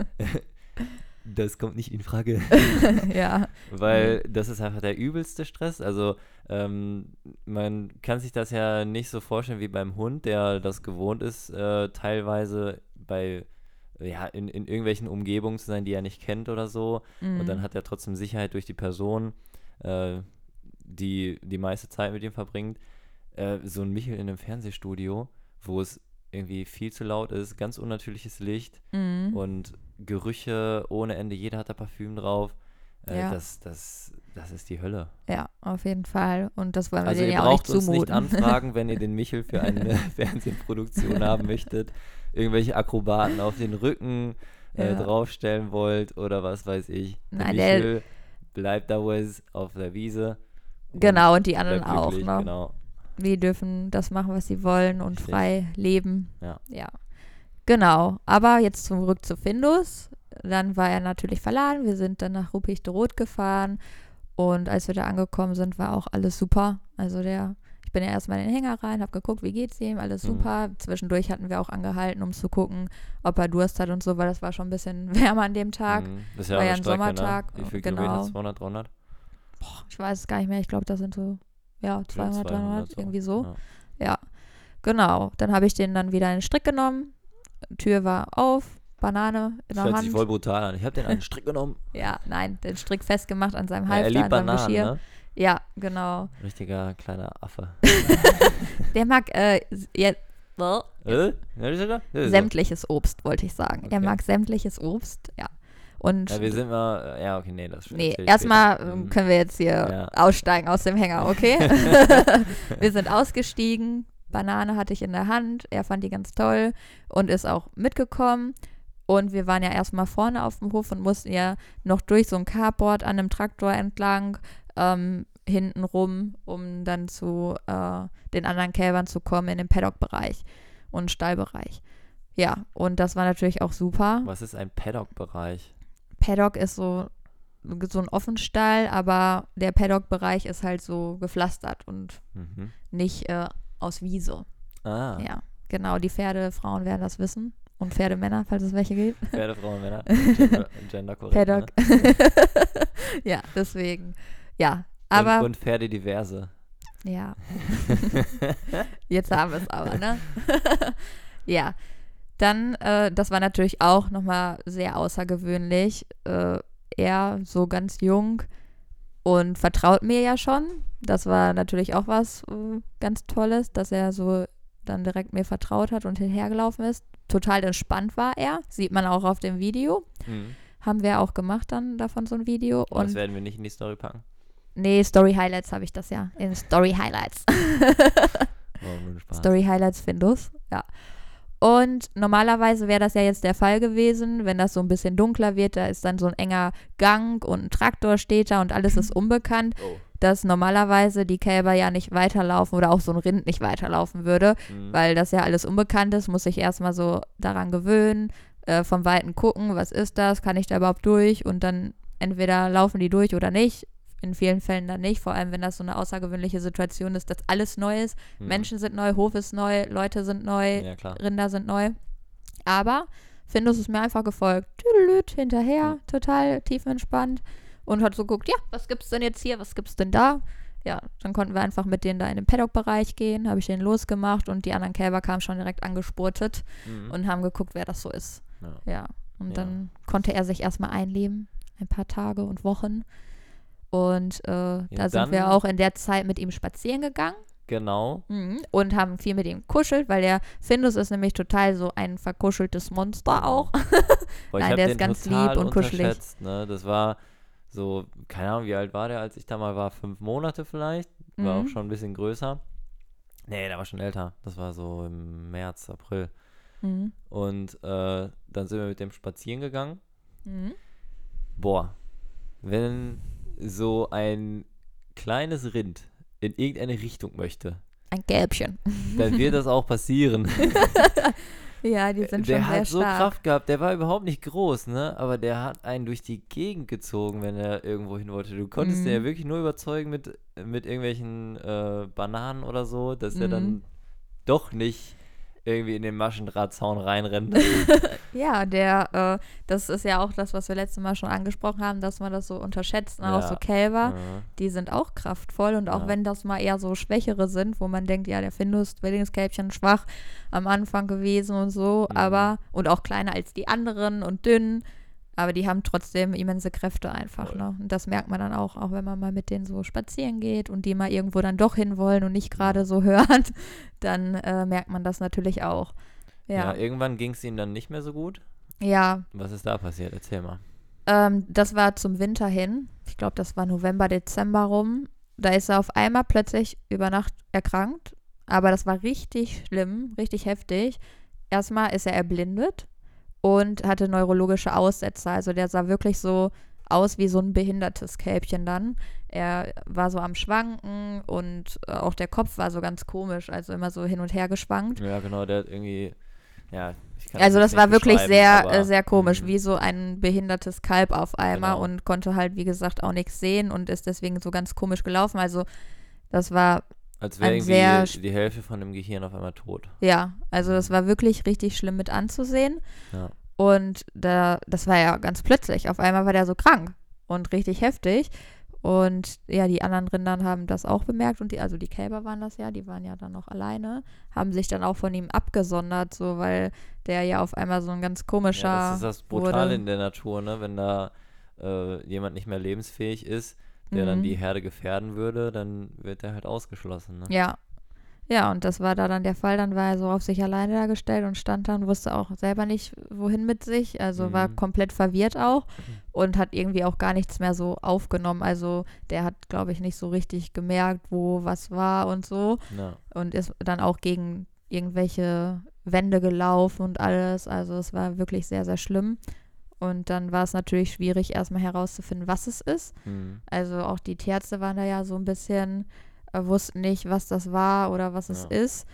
das kommt nicht in Frage. ja, Weil das ist einfach der übelste Stress. Also ähm, man kann sich das ja nicht so vorstellen wie beim Hund, der das gewohnt ist, äh, teilweise bei ja, in, in irgendwelchen Umgebungen zu sein, die er nicht kennt oder so. Und dann mhm. hat er trotzdem Sicherheit durch die Person, äh, die die meiste Zeit mit ihm verbringt. Äh, so ein Michel in einem Fernsehstudio, wo es irgendwie viel zu laut ist, ganz unnatürliches Licht Mhm. und Gerüche ohne Ende, jeder hat da Parfüm drauf. Äh, Ja. das, das, das ist die Hölle. ja, auf jeden Fall. Und das wollen wir Also denen ihr ja auch nicht braucht uns nicht zumuten. anfragen, wenn ihr den Michel für eine Fernsehproduktion haben möchtet. Irgendwelche Akrobaten auf den Rücken äh, Ja. draufstellen wollt oder was weiß ich. Der Nein, der- Michel bleibt da wo er ist, auf der Wiese. Genau, und die anderen auch, ne? Genau. Die dürfen das machen, was sie wollen und Richtig. frei leben. Ja. Ja. Genau. Aber jetzt zurück zu Findus. Dann war er natürlich verladen. Wir sind dann nach Ruprecht-Rot gefahren. Und als wir da angekommen sind, war auch alles super. Also der, ich bin ja erstmal in den Hänger rein, habe geguckt, wie geht's ihm, alles Mhm. super. Zwischendurch hatten wir auch angehalten, um zu gucken, ob er Durst hat und so, weil das war schon ein bisschen wärmer an dem Tag. Mhm. Das ist ja War ja ein Strecke, Sommertag, Ne? Wie viel genau. Kilometer? 200, 300? Boah, ich weiß es gar nicht mehr. Ich glaube, das sind so, ja, 200, 300, irgendwie so. Ja. Ja, genau. Dann habe ich den dann wieder in den Strick genommen. Tür war auf, Banane in Das der hört Hand. sich voll brutal an. Ich habe den einen Strick genommen. Ja, nein, den Strick festgemacht an seinem Ja, er Halfter, liebt an seinem Bananen, Geschirr. ne? Ja, genau. Richtiger kleiner Affe. Der mag äh, ja, äh? Ja, er? Ja, er. sämtliches Obst, wollte ich sagen. Er Okay. mag sämtliches Obst, ja. Und Ja, wir sind mal, äh, ja, okay, nee, das nee, erstmal ähm, Mhm. können wir jetzt hier Ja. aussteigen aus dem Hänger, okay? wir sind ausgestiegen. Banane hatte ich in der Hand. Er fand die ganz toll und ist auch mitgekommen. Und wir waren ja erstmal vorne auf dem Hof und mussten ja noch durch so ein Carport an einem Traktor entlang, ähm, hinten rum, um dann zu äh, den anderen Kälbern zu kommen in den Paddock-Bereich und Stallbereich. Ja, und das war natürlich auch super. Was ist ein Paddock-Bereich? Paddock ist so, so ein Offenstall, aber der Paddock-Bereich ist halt so gepflastert und Mhm. nicht äh, aus Wiese. Ah, Ja, genau. Die Pferdefrauen werden das wissen. Und Pferdemänner, falls es welche gibt. Pferde, Frauen, Männer. Gender, genderkorrekt. Paddock. Ne? ja, deswegen. Ja, aber und, und Pferde diverse. ja. Jetzt haben wir es aber, ne? ja. Dann, äh, das war natürlich auch nochmal sehr außergewöhnlich. Äh, er so ganz jung und vertraut mir ja schon. Das war natürlich auch was äh, ganz Tolles, dass er so dann direkt mir vertraut hat und hinhergelaufen ist. Total entspannt war er. Sieht man auch auf dem Video. Mhm. Haben wir auch gemacht dann davon so ein Video. Und das werden wir nicht in die Story packen. Nee, Story Highlights habe ich das ja. In Story Highlights. Oh. Story Highlights Findus, ja. Und normalerweise wäre das ja jetzt der Fall gewesen, wenn das so ein bisschen dunkler wird, da ist dann so ein enger Gang und ein Traktor steht da und alles ist unbekannt, Oh. dass normalerweise die Kälber ja nicht weiterlaufen oder auch so ein Rind nicht weiterlaufen würde, Mhm. weil das ja alles unbekannt ist, muss ich erstmal so daran gewöhnen, äh, vom Weiten gucken, was ist das, kann ich da überhaupt durch und dann entweder laufen die durch oder nicht. In vielen Fällen dann nicht, vor allem wenn das so eine außergewöhnliche Situation ist, dass alles neu ist. Mhm. Menschen sind neu, Hof ist neu, Leute sind neu, Ja. Rinder sind neu. Aber Findus ist mir einfach gefolgt. Tüdelüt, hinterher, Mhm. total tiefenentspannt. Und hat so geguckt, ja, was gibt's denn jetzt hier, was gibt's denn da? Ja, dann konnten wir einfach mit denen da in den Paddock-Bereich gehen, habe ich den losgemacht und die anderen Kälber kamen schon direkt angespurtet Mhm. und haben geguckt, wer das so ist. Ja. Ja, und Ja. dann konnte er sich erstmal einleben, ein paar Tage und Wochen. Und äh, da sind wir dann- auch in der Zeit mit ihm spazieren gegangen. Genau. Mhm. Und haben viel mit ihm kuschelt, weil der Findus ist nämlich total so ein verkuscheltes Monster auch. Boah, Nein, der ist ganz lieb und kuschelig. Ne? Das war so, keine Ahnung, wie alt war der, als ich da mal war? Fünf Monate vielleicht. War Mhm. auch schon ein bisschen größer. Nee, der war schon älter. Das war so im März, April. Mhm. Und äh, dann sind wir mit dem spazieren gegangen. Mhm. Boah, wenn so ein kleines Rind in irgendeine Richtung möchte, Ein Gelbchen. dann wird das auch passieren. Ja, die sind der schon sehr hat so stark. Kraft gehabt, der war überhaupt nicht groß, ne? Aber der hat einen durch die Gegend gezogen, wenn er irgendwo hin wollte. Du konntest Mhm. den ja wirklich nur überzeugen mit, mit irgendwelchen äh, Bananen oder so, dass er Mhm. dann doch nicht irgendwie in den Maschendrahtzaun reinrennt. Ja, der, äh, das ist ja auch das, was wir letztes Mal schon angesprochen haben, dass man das so unterschätzt. Ne? Auch Ja. so Kälber, Ja. die sind auch kraftvoll und auch Ja. wenn das mal eher so schwächere sind, wo man denkt, ja, der Findus, Zwillingskälbchen, schwach am Anfang gewesen und so, Mhm. aber und auch kleiner als die anderen und dünn, aber die haben trotzdem immense Kräfte einfach, ne? Und das merkt man dann auch, auch wenn man mal mit denen so spazieren geht und die mal irgendwo dann doch hinwollen und nicht gerade so hört, dann äh, merkt man das natürlich auch. Ja, Ja, irgendwann ging es ihm dann nicht mehr so gut. ja, Was ist da passiert? Erzähl mal. ähm, das war zum Winter hin. Ich glaube, das war November, Dezember rum. Da ist er auf einmal plötzlich über Nacht erkrankt. Aber das war richtig schlimm, richtig heftig. Erstmal ist er erblindet und hatte neurologische Aussetzer. Also der sah wirklich so aus wie so ein behindertes Kälbchen dann. Er war so am Schwanken und äh, auch der Kopf war so ganz komisch, also immer so hin und her geschwankt. Ja, genau, der hat irgendwie. Ja, ich kann Also jetzt das war wirklich sehr, aber, äh, sehr komisch, mhm. wie so ein behindertes Kalb auf einmal Genau. und konnte halt, wie gesagt, auch nichts sehen und ist deswegen so ganz komisch gelaufen. Also das war, Als wäre irgendwie sehr die Hälfte von dem Gehirn auf einmal tot. ja, also das war wirklich richtig schlimm mit anzusehen. Ja. Und da, das war ja ganz plötzlich. Auf einmal war der so krank und richtig heftig. Und ja, die anderen Rindern haben das auch bemerkt und die, also die Kälber waren das ja, die waren ja dann noch alleine, haben sich dann auch von ihm abgesondert, so weil der ja auf einmal so ein ganz komischer. Ja, das ist das Brutale wurde. in der Natur, ne? Wenn da äh, jemand nicht mehr lebensfähig ist, der dann Mhm. die Herde gefährden würde, dann wird er halt ausgeschlossen, ne? Ja. Ja, und das war da dann der Fall. Dann war er so auf sich alleine da gestellt und stand da und wusste auch selber nicht, wohin mit sich. Also war Mhm. komplett verwirrt auch und hat irgendwie auch gar nichts mehr so aufgenommen. Also der hat, glaube ich, nicht so richtig gemerkt, wo was war und so. Ja. Und ist dann auch gegen irgendwelche Wände gelaufen und alles. Also es war wirklich sehr, sehr schlimm. Und dann war es natürlich schwierig, erstmal herauszufinden, was es ist. Mhm. Also auch die Tierärzte waren da ja so ein bisschen, äh, wussten nicht, was das war oder was es Ja. ist.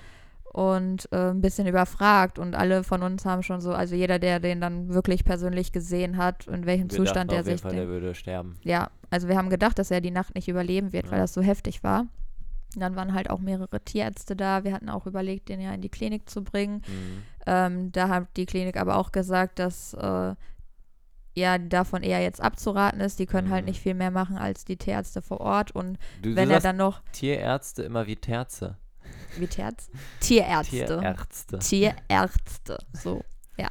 Und äh, ein bisschen überfragt. Und alle von uns haben schon so, also jeder, der den dann wirklich persönlich gesehen hat, in welchem Wir Zustand jeden sich. Fall, den- der würde sterben. ja, also wir haben gedacht, dass er die Nacht nicht überleben wird, weil Ja. das so heftig war. Und dann waren halt auch mehrere Tierärzte da. Wir hatten auch überlegt, den ja in die Klinik zu bringen. Mhm. Ähm, da hat die Klinik aber auch gesagt, dass äh, ja davon eher jetzt abzuraten ist. Die können halt Mhm. nicht viel mehr machen als die Tierärzte vor Ort. Und Du, wenn du er sagst dann noch Tierärzte immer wie Terze. wie Tierärzt? Tierärzte. Tierärzte. Tierärzte. So, ja.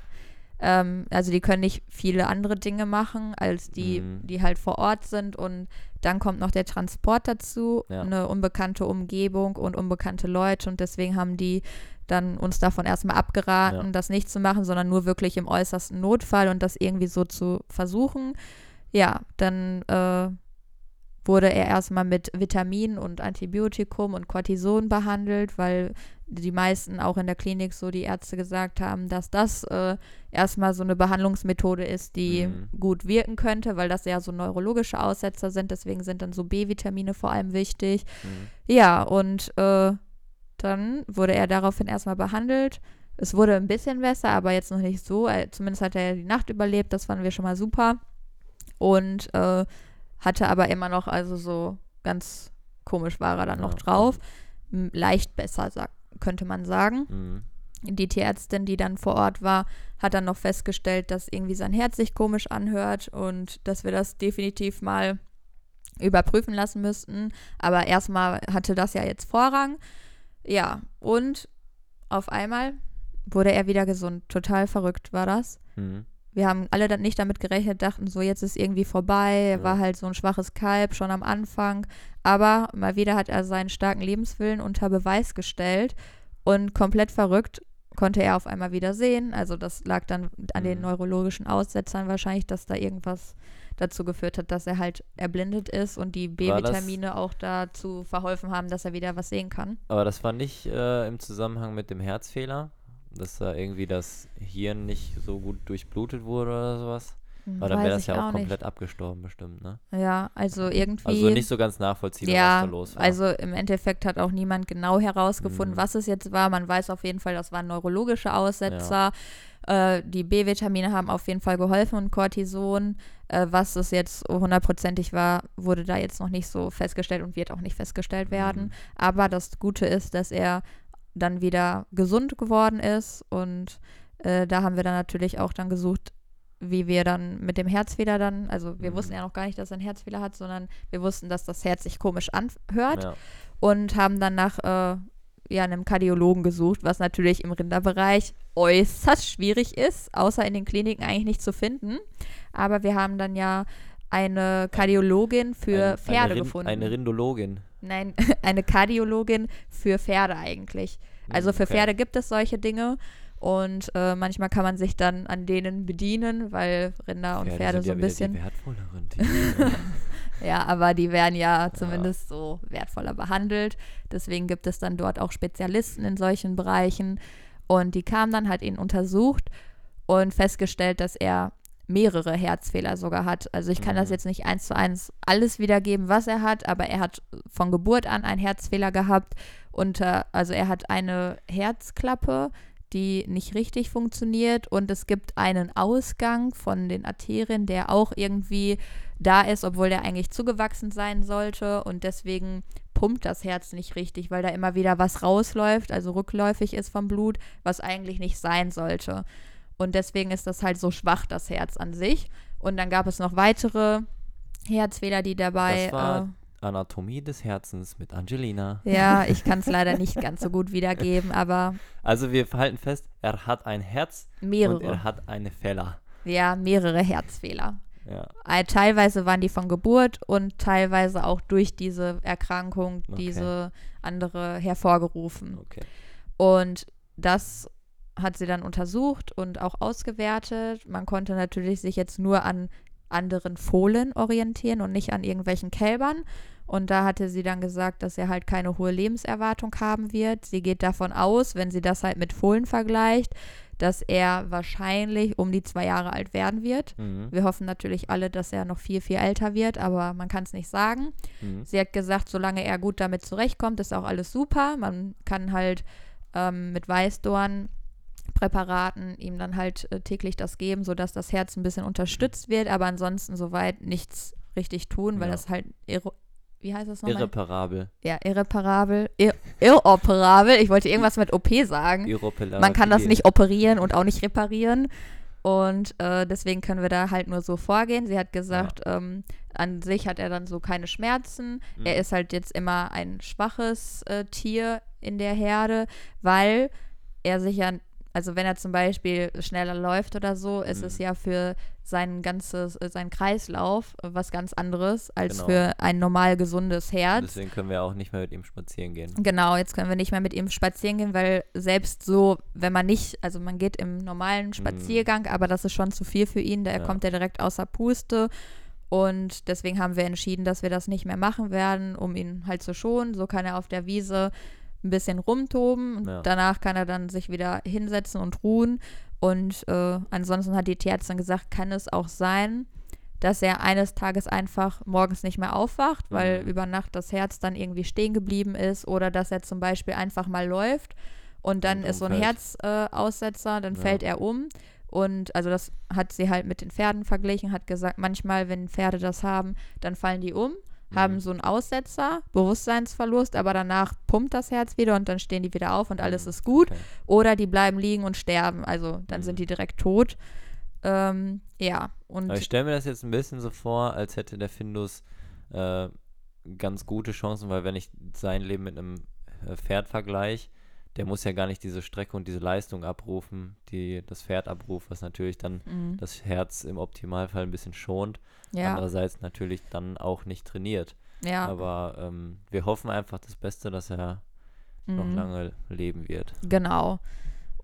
Ähm, also die können nicht viele andere Dinge machen, als die, Mhm. die halt vor Ort sind. Und dann kommt noch der Transport dazu, Ja. eine unbekannte Umgebung und unbekannte Leute. Und deswegen haben die dann uns davon erstmal abgeraten, Ja. das nicht zu machen, sondern nur wirklich im äußersten Notfall und das irgendwie so zu versuchen. Ja, dann äh, wurde er erstmal mit Vitamin und Antibiotikum und Cortison behandelt, weil die meisten auch in der Klinik so die Ärzte gesagt haben, dass das äh, erstmal so eine Behandlungsmethode ist, die Mhm. gut wirken könnte, weil das ja so neurologische Aussetzer sind. Deswegen sind dann so B-Vitamine vor allem wichtig. Mhm. Ja, und äh, dann wurde er daraufhin erstmal behandelt. Es wurde ein bisschen besser, aber jetzt noch nicht so. Zumindest hat er die Nacht überlebt, das fanden wir schon mal super. Und äh, hatte aber immer noch, also so ganz komisch war er dann noch drauf. Leicht besser, könnte man sagen. Mhm. Die Tierärztin, die dann vor Ort war, hat dann noch festgestellt, dass irgendwie sein Herz sich komisch anhört und dass wir das definitiv mal überprüfen lassen müssten. Aber erstmal hatte das ja jetzt Vorrang. Ja, und auf einmal wurde er wieder gesund. Total verrückt war das. Mhm. Wir haben alle dann nicht damit gerechnet, dachten so, jetzt ist irgendwie vorbei. Er Ja. war halt so ein schwaches Kalb schon am Anfang. Aber mal wieder hat er seinen starken Lebenswillen unter Beweis gestellt und komplett verrückt konnte er auf einmal wieder sehen. Also das lag dann an den Mhm. neurologischen Aussetzern wahrscheinlich, dass da irgendwas dazu geführt hat, dass er halt erblindet ist und die B-Vitamine auch dazu verholfen haben, dass er wieder was sehen kann. Aber das war nicht äh, im Zusammenhang mit dem Herzfehler, dass da irgendwie das Hirn nicht so gut durchblutet wurde oder sowas. Hm, Weil dann wäre das ja auch nicht. komplett abgestorben bestimmt, ne? Ja, also irgendwie. Also nicht so ganz nachvollziehbar, was Ja, da los war. also im Endeffekt hat auch niemand genau herausgefunden, Mhm. was es jetzt war. Man weiß auf jeden Fall, das waren neurologische Aussetzer. Äh, die B-Vitamine haben auf jeden Fall geholfen und Cortison. Äh, was es jetzt hundertprozentig war, wurde da jetzt noch nicht so festgestellt und wird auch nicht festgestellt werden. Mhm. Aber das Gute ist, dass er dann wieder gesund geworden ist und äh, da haben wir dann natürlich auch dann gesucht, wie wir dann mit dem Herzfehler dann, also wir Mhm. wussten ja noch gar nicht, dass er ein Herzfehler hat, sondern wir wussten, dass das Herz sich komisch anhört ja. und haben dann nach äh, ja, einem Kardiologen gesucht, was natürlich im Rinderbereich äußerst schwierig ist, außer in den Kliniken eigentlich nicht zu finden. Aber wir haben dann ja eine Kardiologin für Ein- Pferde eine gefunden. Eine Rindologin. Nein, eine Kardiologin für Pferde eigentlich. Also für okay. Pferde gibt es solche Dinge und äh, manchmal kann man sich dann an denen bedienen, weil Rinder und Pferde sind so ja ein wieder bisschen. Die wertvolleren Tiere. Ja, aber die werden ja zumindest so wertvoller behandelt. Deswegen gibt es dann dort auch Spezialisten in solchen Bereichen. Und die kamen dann, hat ihn untersucht und festgestellt, dass er mehrere Herzfehler sogar hat. Also ich kann das Mhm. jetzt nicht eins zu eins alles wiedergeben, was er hat, aber er hat von Geburt an einen Herzfehler gehabt. Unter, also er hat eine Herzklappe, die nicht richtig funktioniert und es gibt einen Ausgang von den Arterien, der auch irgendwie da ist, obwohl der eigentlich zugewachsen sein sollte und deswegen pumpt das Herz nicht richtig, weil da immer wieder was rausläuft, also rückläufig ist vom Blut, was eigentlich nicht sein sollte. Und deswegen ist das halt so schwach, das Herz an sich. Und dann gab es noch weitere Herzfehler, die dabei. Das war Anatomie des Herzens mit Angelina. äh, ja, ich kann es leider nicht ganz so gut wiedergeben, aber Also wir halten fest, er hat ein Herz und er mehrere. hat eine Fehler. Ja, mehrere Herzfehler. Ja. Äh, Teilweise waren die von Geburt und teilweise auch durch diese Erkrankung, Okay. diese andere hervorgerufen. Okay. Und das hat sie dann untersucht und auch ausgewertet. Man konnte natürlich sich jetzt nur an anderen Fohlen orientieren und nicht an irgendwelchen Kälbern. Und da hatte sie dann gesagt, dass er halt keine hohe Lebenserwartung haben wird. Sie geht davon aus, wenn sie das halt mit Fohlen vergleicht, dass er wahrscheinlich um die zwei Jahre alt werden wird. Mhm. Wir hoffen natürlich alle, dass er noch viel, viel älter wird, aber man kann es nicht sagen. Mhm. Sie hat gesagt, solange er gut damit zurechtkommt, ist auch alles super. Man kann halt ähm, mit Weißdorn Präparaten ihm dann halt äh, täglich das geben, sodass das Herz ein bisschen unterstützt wird, aber ansonsten soweit nichts richtig tun, weil Ja. das halt irre wie heißt das nochmal? Irreparabel. ja, irreparabel, ir irroperabel. Ich wollte irgendwas mit OP sagen. Man kann das nicht operieren und auch nicht reparieren. Und äh, deswegen können wir da halt nur so vorgehen. Sie hat gesagt, ähm, an sich hat er dann so keine Schmerzen. Mhm. Er ist halt jetzt immer ein schwaches äh, Tier in der Herde, weil er sich ja, also wenn er zum Beispiel schneller läuft oder so, ist es Mhm. ja für sein ganzes, äh, seinen Kreislauf äh, was ganz anderes als Genau. für ein normal gesundes Herz. Deswegen können wir auch nicht mehr mit ihm spazieren gehen. Genau, jetzt können wir nicht mehr mit ihm spazieren gehen, weil selbst so, wenn man nicht, also man geht im normalen Spaziergang, aber das ist schon zu viel für ihn, da Mhm. Ja. kommt er direkt außer Puste Und deswegen haben wir entschieden, dass wir das nicht mehr machen werden, um ihn halt zu schonen. So kann er auf der Wiese ein bisschen rumtoben. Und Ja. Danach kann er dann sich wieder hinsetzen und ruhen. Und äh, ansonsten hat die Tierärztin gesagt, kann es auch sein, dass er eines Tages einfach morgens nicht mehr aufwacht, weil Mhm. über Nacht das Herz dann irgendwie stehen geblieben ist oder dass er zum Beispiel einfach mal läuft und dann Und ist so ein. Herzaussetzer, äh, dann Ja. fällt er um. Und also das hat sie halt mit den Pferden verglichen, hat gesagt, manchmal, wenn Pferde das haben, dann fallen die um, haben Mhm. so einen Aussetzer, Bewusstseinsverlust, aber danach pumpt das Herz wieder und dann stehen die wieder auf und alles Mhm. ist gut. Okay. Oder die bleiben liegen und sterben, also dann Mhm. sind die direkt tot. Ähm, ja, und Aber ich stelle mir das jetzt ein bisschen so vor, als hätte der Findus äh, ganz gute Chancen, weil wenn ich sein Leben mit einem äh, Pferd vergleiche, der muss ja gar nicht diese Strecke und diese Leistung abrufen, die das Pferd abruft, was natürlich dann Mhm. das Herz im Optimalfall ein bisschen schont. Ja, Andererseits natürlich dann auch nicht trainiert. ja. Aber ähm, wir hoffen einfach das Beste, dass er noch mhm. lange leben wird. Genau.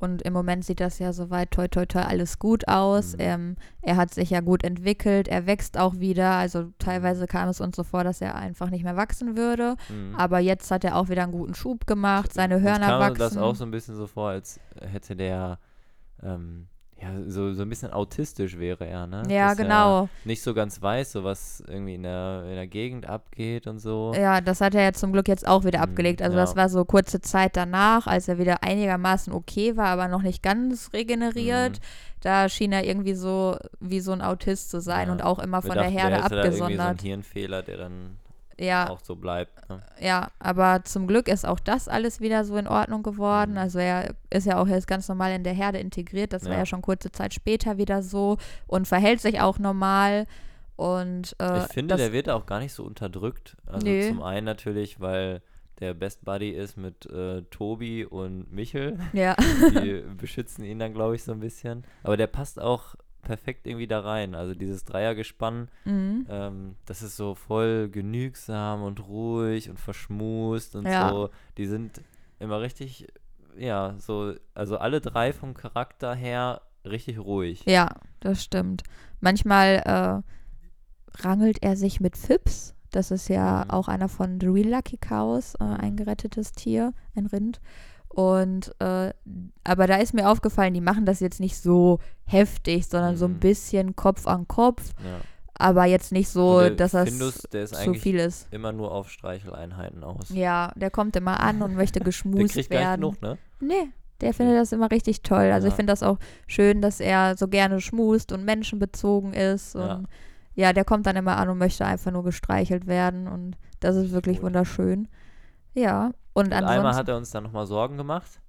Und im Moment sieht das ja soweit toi toi toi alles gut aus. Mhm. Ähm, er hat sich ja gut entwickelt, er wächst auch wieder. Also teilweise kam es uns so vor, dass er einfach nicht mehr wachsen würde. Mhm. Aber jetzt hat er auch wieder einen guten Schub gemacht, seine Uns Hörner kam wachsen. das auch so ein bisschen so vor, als hätte der ähm, ja so, so ein bisschen autistisch wäre er, ne? ja, Dass genau. nicht so ganz weiß, so was irgendwie in der, in der Gegend abgeht und so. Ja, das hat er ja zum Glück jetzt auch wieder Mhm, abgelegt. Also ja. das war so kurze Zeit danach, als er wieder einigermaßen okay war, aber noch nicht ganz regeneriert. Mhm. Da schien er irgendwie so wie so ein Autist zu sein Ja. und auch immer von der Herde der hätte da irgendwie so abgesondert. Hirnfehler, der dann Ja, auch so bleibt. Ne? ja, aber zum Glück ist auch das alles wieder so in Ordnung geworden. Mhm. Also er ist ja auch jetzt ganz normal in der Herde integriert. Das war Ja. ja schon kurze Zeit später wieder so und verhält sich auch normal. Und äh, Ich finde, der wird auch gar nicht so unterdrückt. Also Nö. zum einen natürlich, weil der Best Buddy ist mit äh, Tobi und Michel. ja, Die beschützen ihn dann, glaube ich, so ein bisschen. Aber der passt auch perfekt irgendwie da rein. Also dieses Dreiergespann, mhm. ähm, das ist so voll genügsam und ruhig und verschmust und Ja. so. Die sind immer richtig, ja, so, also alle drei vom Charakter her richtig ruhig. ja, das stimmt. Manchmal äh, rangelt er sich mit Fips. Das ist ja Mhm. auch einer von The Real Lucky Cows, äh, ein gerettetes Tier, ein Rind. Und äh, aber da ist mir aufgefallen, die machen das jetzt nicht so heftig, sondern so ein Mhm. bisschen Kopf an Kopf, Ja. aber jetzt nicht so, der dass das Findus, der ist zu viel ist. immer nur auf Streicheleinheiten aus. Ja, der kommt immer an und möchte Der geschmust kriegt gar nicht werden. genug, ne? Nee, der findet das immer richtig toll. Also ich Ja. finde das auch schön, dass er so gerne schmust und menschenbezogen ist. Ja. Und ja, der kommt dann immer an und möchte einfach nur gestreichelt werden. Und das ist wirklich Cool. wunderschön. Ja, und, Und einmal hat er uns dann nochmal Sorgen gemacht.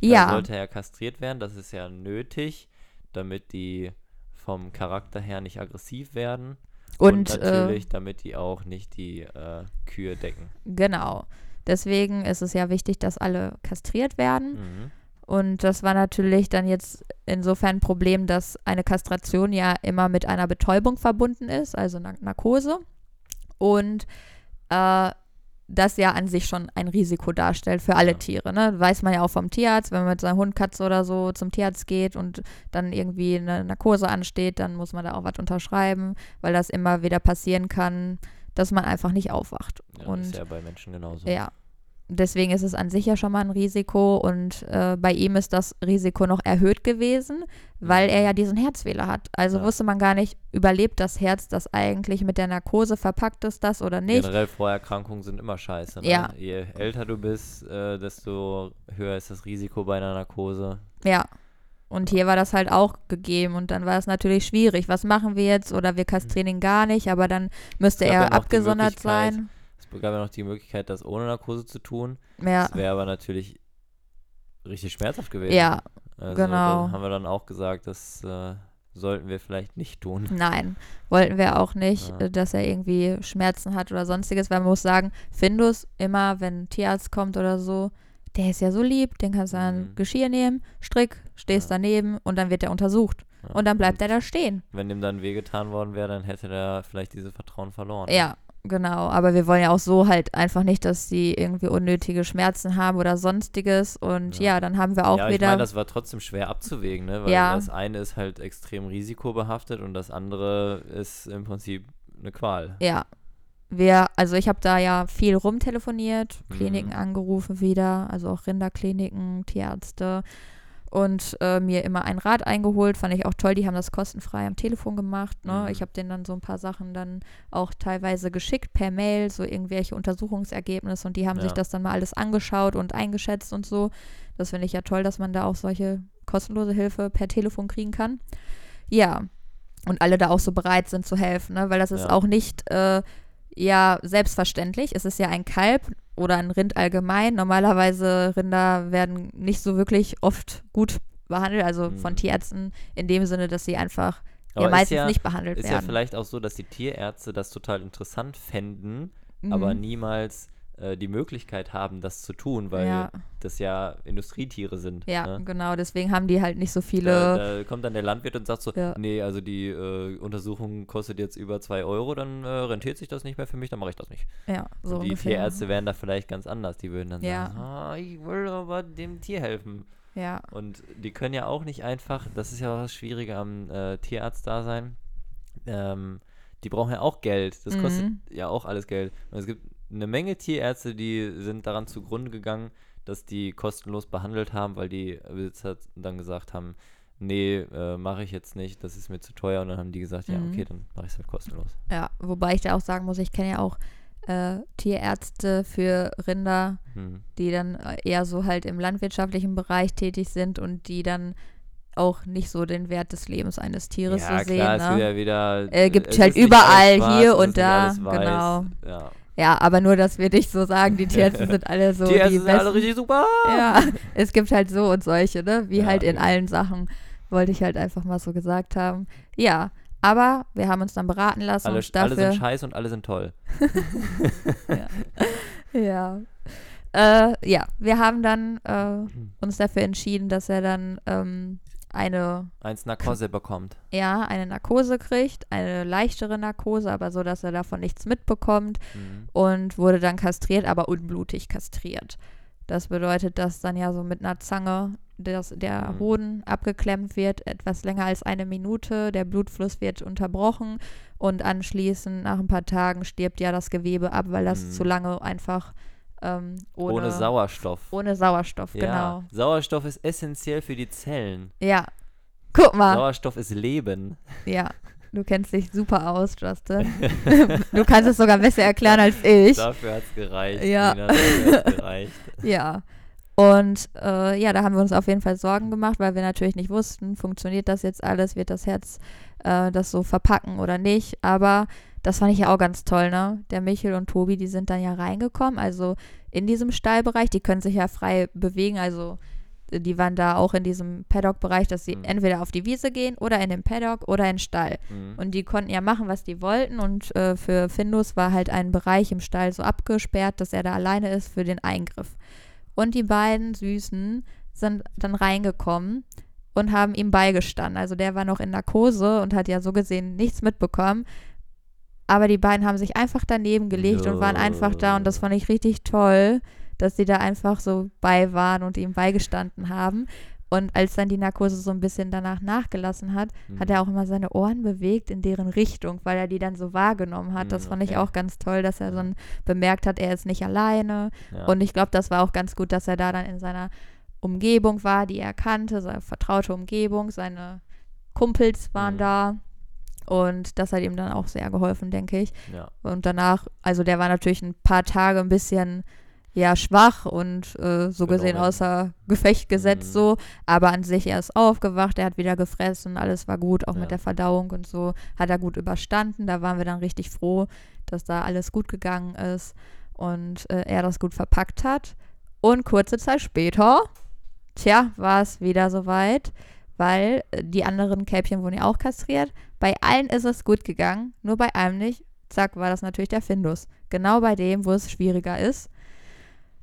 Da ja, sollte er ja kastriert werden. Das ist ja nötig, damit die vom Charakter her nicht aggressiv werden. und, äh, natürlich, damit die auch nicht die äh, Kühe decken. genau. Deswegen ist es ja wichtig, dass alle kastriert werden. Mhm. Und das war natürlich dann jetzt insofern ein Problem, dass eine Kastration ja immer mit einer Betäubung verbunden ist, also Nar Narkose. Und äh, das ja an sich schon ein Risiko darstellt für alle Ja. Tiere. Ne? Weiß man ja auch vom Tierarzt, wenn man mit seinem Hund, Katze oder so zum Tierarzt geht und dann irgendwie eine Narkose ansteht, dann muss man da auch was unterschreiben, weil das immer wieder passieren kann, dass man einfach nicht aufwacht. Ja, und ist ja bei Menschen genauso. ja. Deswegen ist es an sich ja schon mal ein Risiko und äh, bei ihm ist das Risiko noch erhöht gewesen, weil er ja diesen Herzfehler hat. Also Ja. wusste man gar nicht, überlebt das Herz, das eigentlich mit der Narkose verpackt ist, das oder nicht. Generell Vorerkrankungen sind immer scheiße. Ne? Ja. Je älter du bist, äh, desto höher ist das Risiko bei einer Narkose. Ja. Und hier war das halt auch gegeben und dann war es natürlich schwierig. Was machen wir jetzt? Oder wir kastrieren ihn gar nicht, aber dann müsste er abgesondert sein. Gab ja noch die Möglichkeit, das ohne Narkose zu tun. Ja, Das wäre aber natürlich richtig schmerzhaft gewesen. ja, also, genau. Haben wir dann auch gesagt, das äh, sollten wir vielleicht nicht tun. Nein, wollten wir auch nicht, Ja. dass er irgendwie Schmerzen hat oder sonstiges, weil man muss sagen, Findus immer, wenn ein Tierarzt kommt oder so, der ist ja so lieb, den kannst du an Mhm. Geschirr nehmen, Strick, stehst Ja. daneben und dann wird er untersucht. Ja. Und dann bleibt er da stehen. Wenn dem dann wehgetan worden wäre, dann hätte der vielleicht dieses Vertrauen verloren. Ja, genau. Aber wir wollen ja auch so halt einfach nicht, dass sie irgendwie unnötige Schmerzen haben oder sonstiges. Und ja, Ja. dann haben wir auch ja, ich wieder. meine, das war trotzdem schwer abzuwägen, ne? Weil Ja. das eine ist halt extrem risikobehaftet und das andere ist im Prinzip eine Qual. Ja. Wir, also ich habe da ja viel rumtelefoniert, Kliniken Mhm. angerufen wieder, also auch Rinderkliniken, Tierärzte und äh, mir immer ein Rad eingeholt. Fand ich auch toll, die haben das kostenfrei am Telefon gemacht. Ne? Mhm. Ich habe denen dann so ein paar Sachen dann auch teilweise geschickt per Mail, so irgendwelche Untersuchungsergebnisse und die haben sich Ja. das dann mal alles angeschaut und eingeschätzt und so. Das finde ich ja toll, dass man da auch solche kostenlose Hilfe per Telefon kriegen kann. Ja, und alle da auch so bereit sind zu helfen, ne? weil das ist Ja. auch nicht äh, ja selbstverständlich. Es ist ja ein Kalb oder ein Rind allgemein. Normalerweise Rinder werden nicht so wirklich oft gut behandelt, also von Mhm. Tierärzten in dem Sinne, dass sie einfach Aber ja ist meistens ja- nicht behandelt Ist ja werden. vielleicht auch so, dass die Tierärzte das total interessant fänden, Mhm. aber niemals äh, die Möglichkeit haben, das zu tun, weil Ja. das ja Industrietiere sind. ja, ne? genau. Deswegen haben die halt nicht so Da, viele. da kommt dann der Landwirt und sagt so, Ja. nee, also die äh, Untersuchung kostet jetzt über 2 Euro, dann äh, rentiert sich das nicht mehr für mich, dann mache ich das nicht. ja, so und die ungefähr. Tierärzte wären da vielleicht ganz anders. Die würden dann Ja. sagen, ah, ich will aber dem Tier helfen. Ja, Und die können ja auch nicht einfach, das ist ja auch das Schwierige am äh, Tierarzt-Dasein, ähm, die brauchen ja auch Geld. Das kostet Mhm. ja auch alles Geld. Und es gibt eine Menge Tierärzte, die sind daran zugrunde gegangen, dass die kostenlos behandelt haben, weil die Besitzer dann gesagt haben, nee, äh, mache ich jetzt nicht, das ist mir zu teuer. Und dann haben die gesagt, ja, Mhm. okay, dann mache ich es halt kostenlos. ja. Wobei ich da auch sagen muss, ich kenne ja auch äh, Tierärzte für Rinder, Hm. die dann äh, eher so halt im landwirtschaftlichen Bereich tätig sind und die dann auch nicht so den Wert des Lebens eines Tieres ja, so sehen. klar, es ne? ja wieder. Äh, gibt es halt überall schwarz, hier es und da, genau. Ja. Ja, aber nur, dass wir nicht so sagen, die Tierärzte sind alle so Tierärzte die sind alle besten. richtig super. Ja, es gibt halt so und solche, ne? Wie Ja, halt in genau. allen Sachen. Wollte ich halt einfach mal so gesagt haben. Ja, aber wir haben uns dann beraten lassen Alle, und alle dafür. sind scheiße und alle sind toll. ja. Äh, ja, wir haben dann äh, uns dafür entschieden, dass er dann ähm, eine, Eins Narkose bekommt. ja, eine Narkose kriegt, eine leichtere Narkose, aber so, dass er davon nichts mitbekommt Mhm. und wurde dann kastriert, aber unblutig kastriert. Das bedeutet, dass dann ja so mit einer Zange das, der Mhm. Hoden abgeklemmt wird, etwas länger als eine Minute, der Blutfluss wird unterbrochen und anschließend nach ein paar Tagen stirbt ja das Gewebe ab, weil das Mhm. zu lange einfach ähm, ohne, Ohne, Sauerstoff. ohne Sauerstoff, Ja, genau. Sauerstoff ist essentiell für die Zellen. Ja. Guck mal, Sauerstoff ist Leben. ja. Du kennst dich super aus, Justin. du kannst es sogar besser erklären als ich. Dafür hat es gereicht. Ja. Nina, gereicht. Ja. Und äh, ja, da haben wir uns auf jeden Fall Sorgen gemacht, weil wir natürlich nicht wussten, funktioniert das jetzt alles, wird das Herz äh, das so verpacken oder nicht. Aber das fand ich ja auch ganz toll, ne? Der Michel und Tobi, die sind dann ja reingekommen, also in diesem Stallbereich, die können sich ja frei bewegen, also äh, die waren da auch in diesem Paddock-Bereich, dass sie Mhm. entweder auf die Wiese gehen oder in den Paddock oder in den Stall. Mhm. Und die konnten ja machen, was die wollten. Und äh, für Findus war halt ein Bereich im Stall so abgesperrt, dass er da alleine ist für den Eingriff. Und die beiden Süßen sind dann reingekommen und haben ihm beigestanden. Also der war noch in Narkose und hat ja so gesehen nichts mitbekommen. Aber die beiden haben sich einfach daneben gelegt und waren einfach da. Und das fand ich richtig toll, dass sie da einfach so bei waren und ihm beigestanden haben. Und als dann die Narkose so ein bisschen danach nachgelassen hat, hat Mhm. er auch immer seine Ohren bewegt in deren Richtung, weil er die dann so wahrgenommen hat. Das Mm, fand ich auch ganz toll, dass er dann bemerkt hat, er ist nicht alleine. ja. Und ich glaube, das war auch ganz gut, dass er da dann in seiner Umgebung war, die er kannte, seine vertraute Umgebung, seine Kumpels waren Mhm. da. Und das hat ihm dann auch sehr geholfen, denke ich. ja. Und danach, also der war natürlich ein paar Tage ein bisschen ja schwach und äh, so gesehen Genommen. außer Gefecht gesetzt Mhm. so, aber an sich er ist aufgewacht, er hat wieder gefressen, alles war gut, auch Ja. mit der Verdauung und so, hat er gut überstanden, da waren wir dann richtig froh, dass da alles gut gegangen ist und äh, er das gut verpackt hat und kurze Zeit später, tja, war es wieder soweit, weil äh, die anderen Kälbchen wurden ja auch kastriert, bei allen ist es gut gegangen, nur bei einem nicht, zack, war das natürlich der Findus. Genau bei dem, wo es schwieriger ist,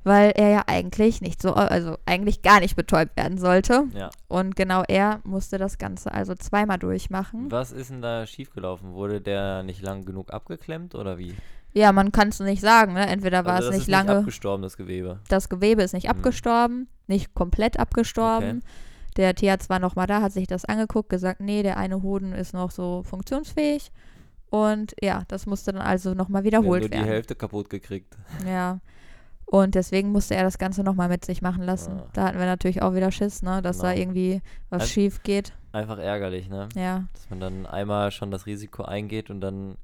weil er ja eigentlich nicht so, also eigentlich gar nicht betäubt werden sollte. ja. Und genau er musste das Ganze also zweimal durchmachen. Was ist denn da schiefgelaufen? Wurde der nicht lang genug abgeklemmt oder wie? Ja, man kann es nicht sagen, ne? Entweder war also es das nicht ist lange, Nicht abgestorben, das Gewebe. das Gewebe ist nicht Mhm. abgestorben, nicht komplett abgestorben. Der Tierarzt war nochmal da, hat sich das angeguckt, gesagt, nee, der eine Hoden ist noch so funktionsfähig. Und ja, das musste dann also nochmal wiederholt nur die werden. Hälfte kaputt gekriegt. Ja. Und deswegen musste er das Ganze nochmal mit sich machen lassen. Ah. Da hatten wir natürlich auch wieder Schiss, ne? Dass da Genau. irgendwie was Ein- schief geht. Einfach ärgerlich, ne? Ja, Dass man dann einmal schon das Risiko eingeht und dann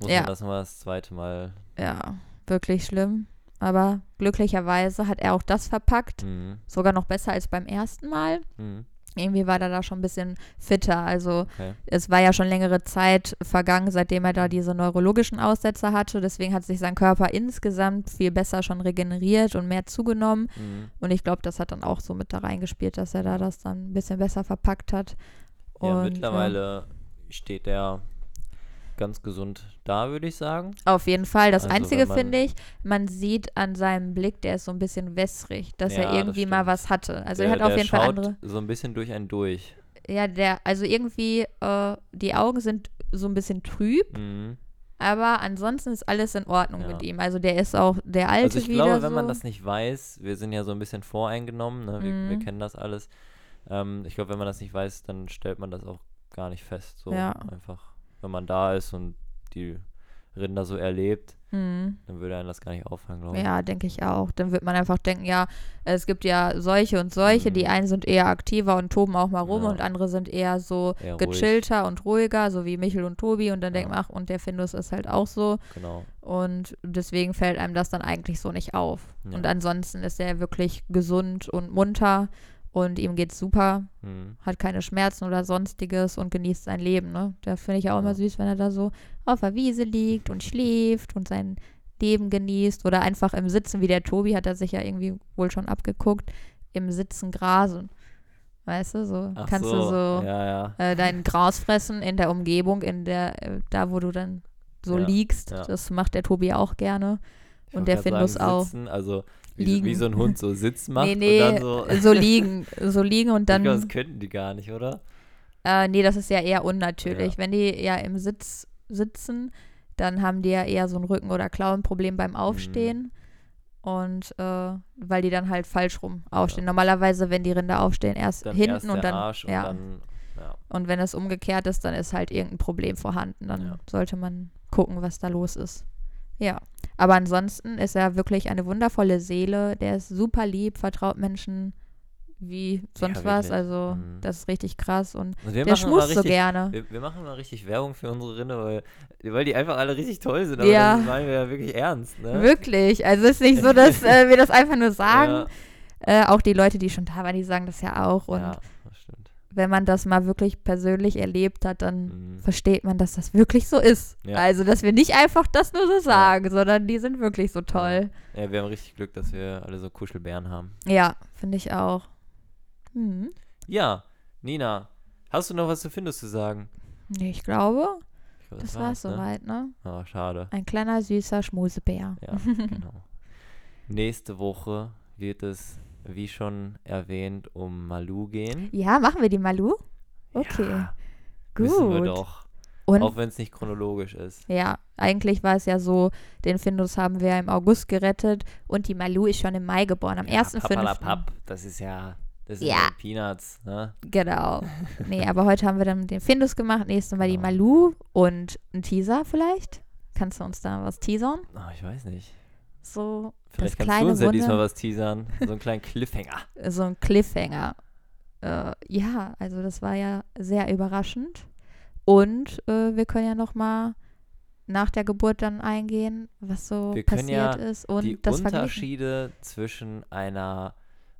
muss Ja. man das mal das zweite Mal. ja, wirklich schlimm. Aber glücklicherweise hat er auch das verpackt. Mhm. Sogar noch besser als beim ersten Mal. Mhm. Irgendwie war er da schon ein bisschen fitter. Also Okay. es war ja schon längere Zeit vergangen, seitdem er da diese neurologischen Aussetzer hatte. Deswegen hat sich sein Körper insgesamt viel besser schon regeneriert und mehr zugenommen. Mhm. Und ich glaube, das hat dann auch so mit da reingespielt, dass er da das dann ein bisschen besser verpackt hat. Ja, Und, mittlerweile steht er ganz gesund da, würde ich sagen. Auf jeden Fall. Das Also, Einzige finde ich, man sieht an seinem Blick, der ist so ein bisschen wässrig, dass Ja, er das irgendwie mal stimmt. was hatte. Also der, er hat auf jeden Fall andere. so ein bisschen durch einen durch. Ja, der, also irgendwie, äh, die Augen sind so ein bisschen trüb, Mhm. aber ansonsten ist alles in Ordnung Ja. mit ihm. Also der ist auch der alte Also ich wieder glaube, wenn so. man das nicht weiß, wir sind ja so ein bisschen voreingenommen, ne? wir, wir Mhm. kennen das alles. Ähm, ich glaube, wenn man das nicht weiß, dann stellt man das auch gar nicht fest. So Ja. einfach, wenn man da ist und die Rinder so erlebt, Mhm. dann würde einen das gar nicht auffallen, glaube ich. Ja, denke ich auch. Dann wird man einfach denken, ja, es gibt ja solche und solche. Die Mhm. einen sind eher aktiver und toben auch mal rum Ja. und andere sind eher so Eher ruhig. gechillter und ruhiger, so wie Michel und Tobi. Und dann denkt Ja. man, ach, und der Findus ist halt auch so. Genau. Und deswegen fällt einem das dann eigentlich so nicht auf. Ja. Und ansonsten ist er wirklich gesund und munter und ihm geht's super, Mhm. hat keine Schmerzen oder sonstiges und genießt sein Leben. Ne? Da finde ich auch immer Ja. süß, wenn er da so auf der Wiese liegt und schläft und sein Leben genießt oder einfach im Sitzen, wie der Tobi, hat er sich ja irgendwie wohl schon abgeguckt, im Sitzen grasen. Weißt du, so Ach kannst so, du so Ja, ja. äh, dein Gras fressen in der Umgebung, in der, äh, da wo du dann so liegst. Das macht der Tobi auch gerne. Ich Und der Findus sagen, auch. Sitzen, also wie, wie so ein Hund so Sitz macht nee, nee, und dann so. so liegen, so liegen und ich glaube, das dann, könnten die gar nicht, oder? äh, nee, das ist ja eher unnatürlich. Ja. Wenn die ja im Sitz sitzen, dann haben die ja eher so ein Rücken- oder Klauenproblem beim Aufstehen. Und äh, weil die dann halt falsch rum aufstehen. Normalerweise, wenn die Rinder aufstehen, erst Dann hinten erst und dann. Arsch und ja. dann. Ja. Und wenn es umgekehrt ist, dann ist halt irgendein Problem vorhanden. Dann Ja. sollte man gucken, was da los ist. Ja. Aber ansonsten ist er wirklich eine wundervolle Seele. Der ist super lieb, vertraut Menschen wie sonst was. wirklich. Also, Mhm. das ist richtig krass. Und Und wir der schmust so richtig, gerne. Wir, wir machen mal richtig Werbung für unsere Rinder, weil, weil die einfach alle richtig toll sind. Aber Ja. das meinen wir ja wirklich ernst, ne? Wirklich. Also, es ist nicht so, dass äh, wir das einfach nur sagen. Ja, Äh, auch die Leute, die schon da waren, die sagen das ja auch. Und ja. Wenn man das mal wirklich persönlich erlebt hat, dann Mhm. versteht man, dass das wirklich so ist. Ja. Also, dass wir nicht einfach das nur so sagen, sondern die sind wirklich so toll. Ja, wir haben richtig Glück, dass wir alle so Kuschelbären haben. Ja, finde ich auch. Hm. Ja, Nina, hast du noch was zu Findus zu sagen? Nee, ich glaube, Ich glaub, das war's ne? soweit, ne? Ah, schade. Ein kleiner, süßer Schmusebär. Ja, genau. Nächste Woche wird es, wie schon erwähnt, um Malu gehen. Ja, machen wir die Malu? Okay, Ja, Müssen wir gut. doch. Und Auch wenn es nicht chronologisch ist. ja, eigentlich war es ja so, den Findus haben wir im August gerettet und die Malu ist schon im Mai geboren, am Ja, 1.5. Papalapap, das ist ja, das sind Ja. ja Peanuts, ne? Genau. Nee, aber heute haben wir dann den Findus gemacht, nächstes Mal die Genau. Malu und ein Teaser vielleicht. Kannst du uns da was teasern? Oh, ich weiß nicht. So Vielleicht das kannst du uns ja diesmal was teasern. So einen kleinen Cliffhanger. so ein Cliffhanger. Äh, ja, also das war ja sehr überraschend. Und äh, wir können ja noch mal nach der Geburt dann eingehen, was so Wir können ja passiert ist und Die das. Unterschiede zwischen einer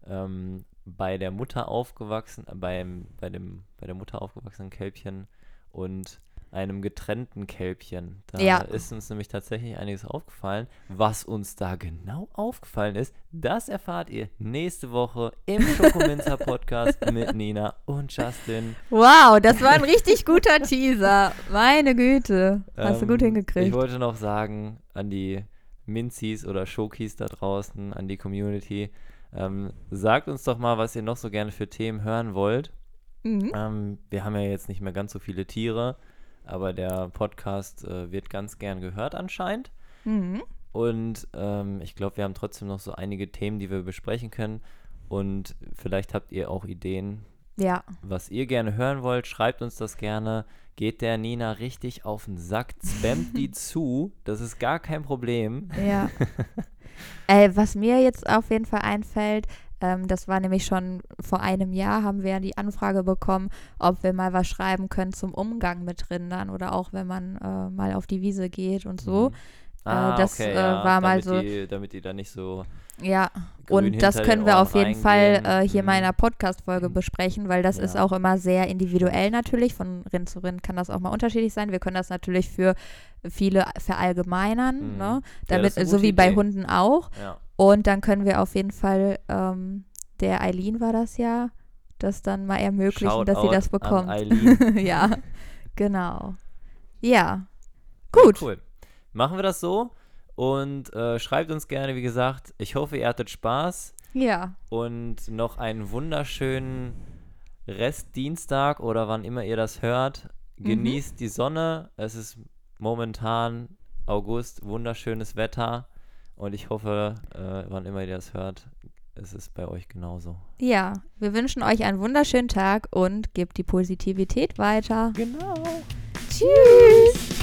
ähm, bei der Mutter aufgewachsen, äh, beim, bei dem, bei der Mutter aufgewachsenen Kälbchen und einem getrennten Kälbchen. Da Ja. ist uns nämlich tatsächlich einiges aufgefallen. Was uns da genau aufgefallen ist, das erfahrt ihr nächste Woche im Schokominzer Podcast mit Nina und Justin. Wow, das war ein richtig guter Teaser. Meine Güte. Hast du gut Ähm, Ich hingekriegt. wollte noch sagen an die Minzis oder Schokis da draußen, an die Community, ähm, sagt uns doch mal, was ihr noch so gerne für Themen hören wollt. Mhm. Ähm, wir haben ja jetzt nicht mehr ganz so viele Tiere, aber der Podcast äh, wird ganz gern gehört anscheinend. Mhm. Und ähm, ich glaube, wir haben trotzdem noch so einige Themen, die wir besprechen können. Und vielleicht habt ihr auch Ideen, Ja, Was ihr gerne hören wollt, schreibt uns das gerne. Geht der Nina richtig auf den Sack, spammt die zu. Das ist gar kein Problem. ja. äh, was mir jetzt auf jeden Fall einfällt, ähm, das war nämlich schon vor einem Jahr, haben wir die Anfrage bekommen, ob wir mal was schreiben können zum Umgang mit Rindern oder auch wenn man äh, mal auf die Wiese geht und so. Mhm. Ah, das, okay, äh, ja, war mal so- Die, damit die da nicht so Ja, und das können wir auf jeden Fall äh, hier in Mhm. meiner Podcast-Folge besprechen, weil das ist Ja. auch immer sehr individuell natürlich. Von Rind zu Rind kann das auch mal unterschiedlich sein. Wir können das natürlich für viele verallgemeinern, Mhm. ne? Ja, damit, ist eine so wie bei Idee. Hunden auch. Ja. Und dann können wir auf jeden Fall, ähm, der Eileen war das ja, das dann mal ermöglichen, dass sie das bekommt. Ja, genau. Ja, gut. Cool. Machen wir das so und äh, schreibt uns gerne, wie gesagt. Ich hoffe, ihr hattet Spaß Ja, und noch einen wunderschönen Restdienstag oder wann immer ihr das hört. Mhm. Genießt die Sonne. Es ist momentan August, wunderschönes Wetter und ich hoffe, äh, wann immer ihr das hört, es ist bei euch genauso. ja. Wir wünschen euch einen wunderschönen Tag und gebt die Positivität weiter. Genau. Tschüss.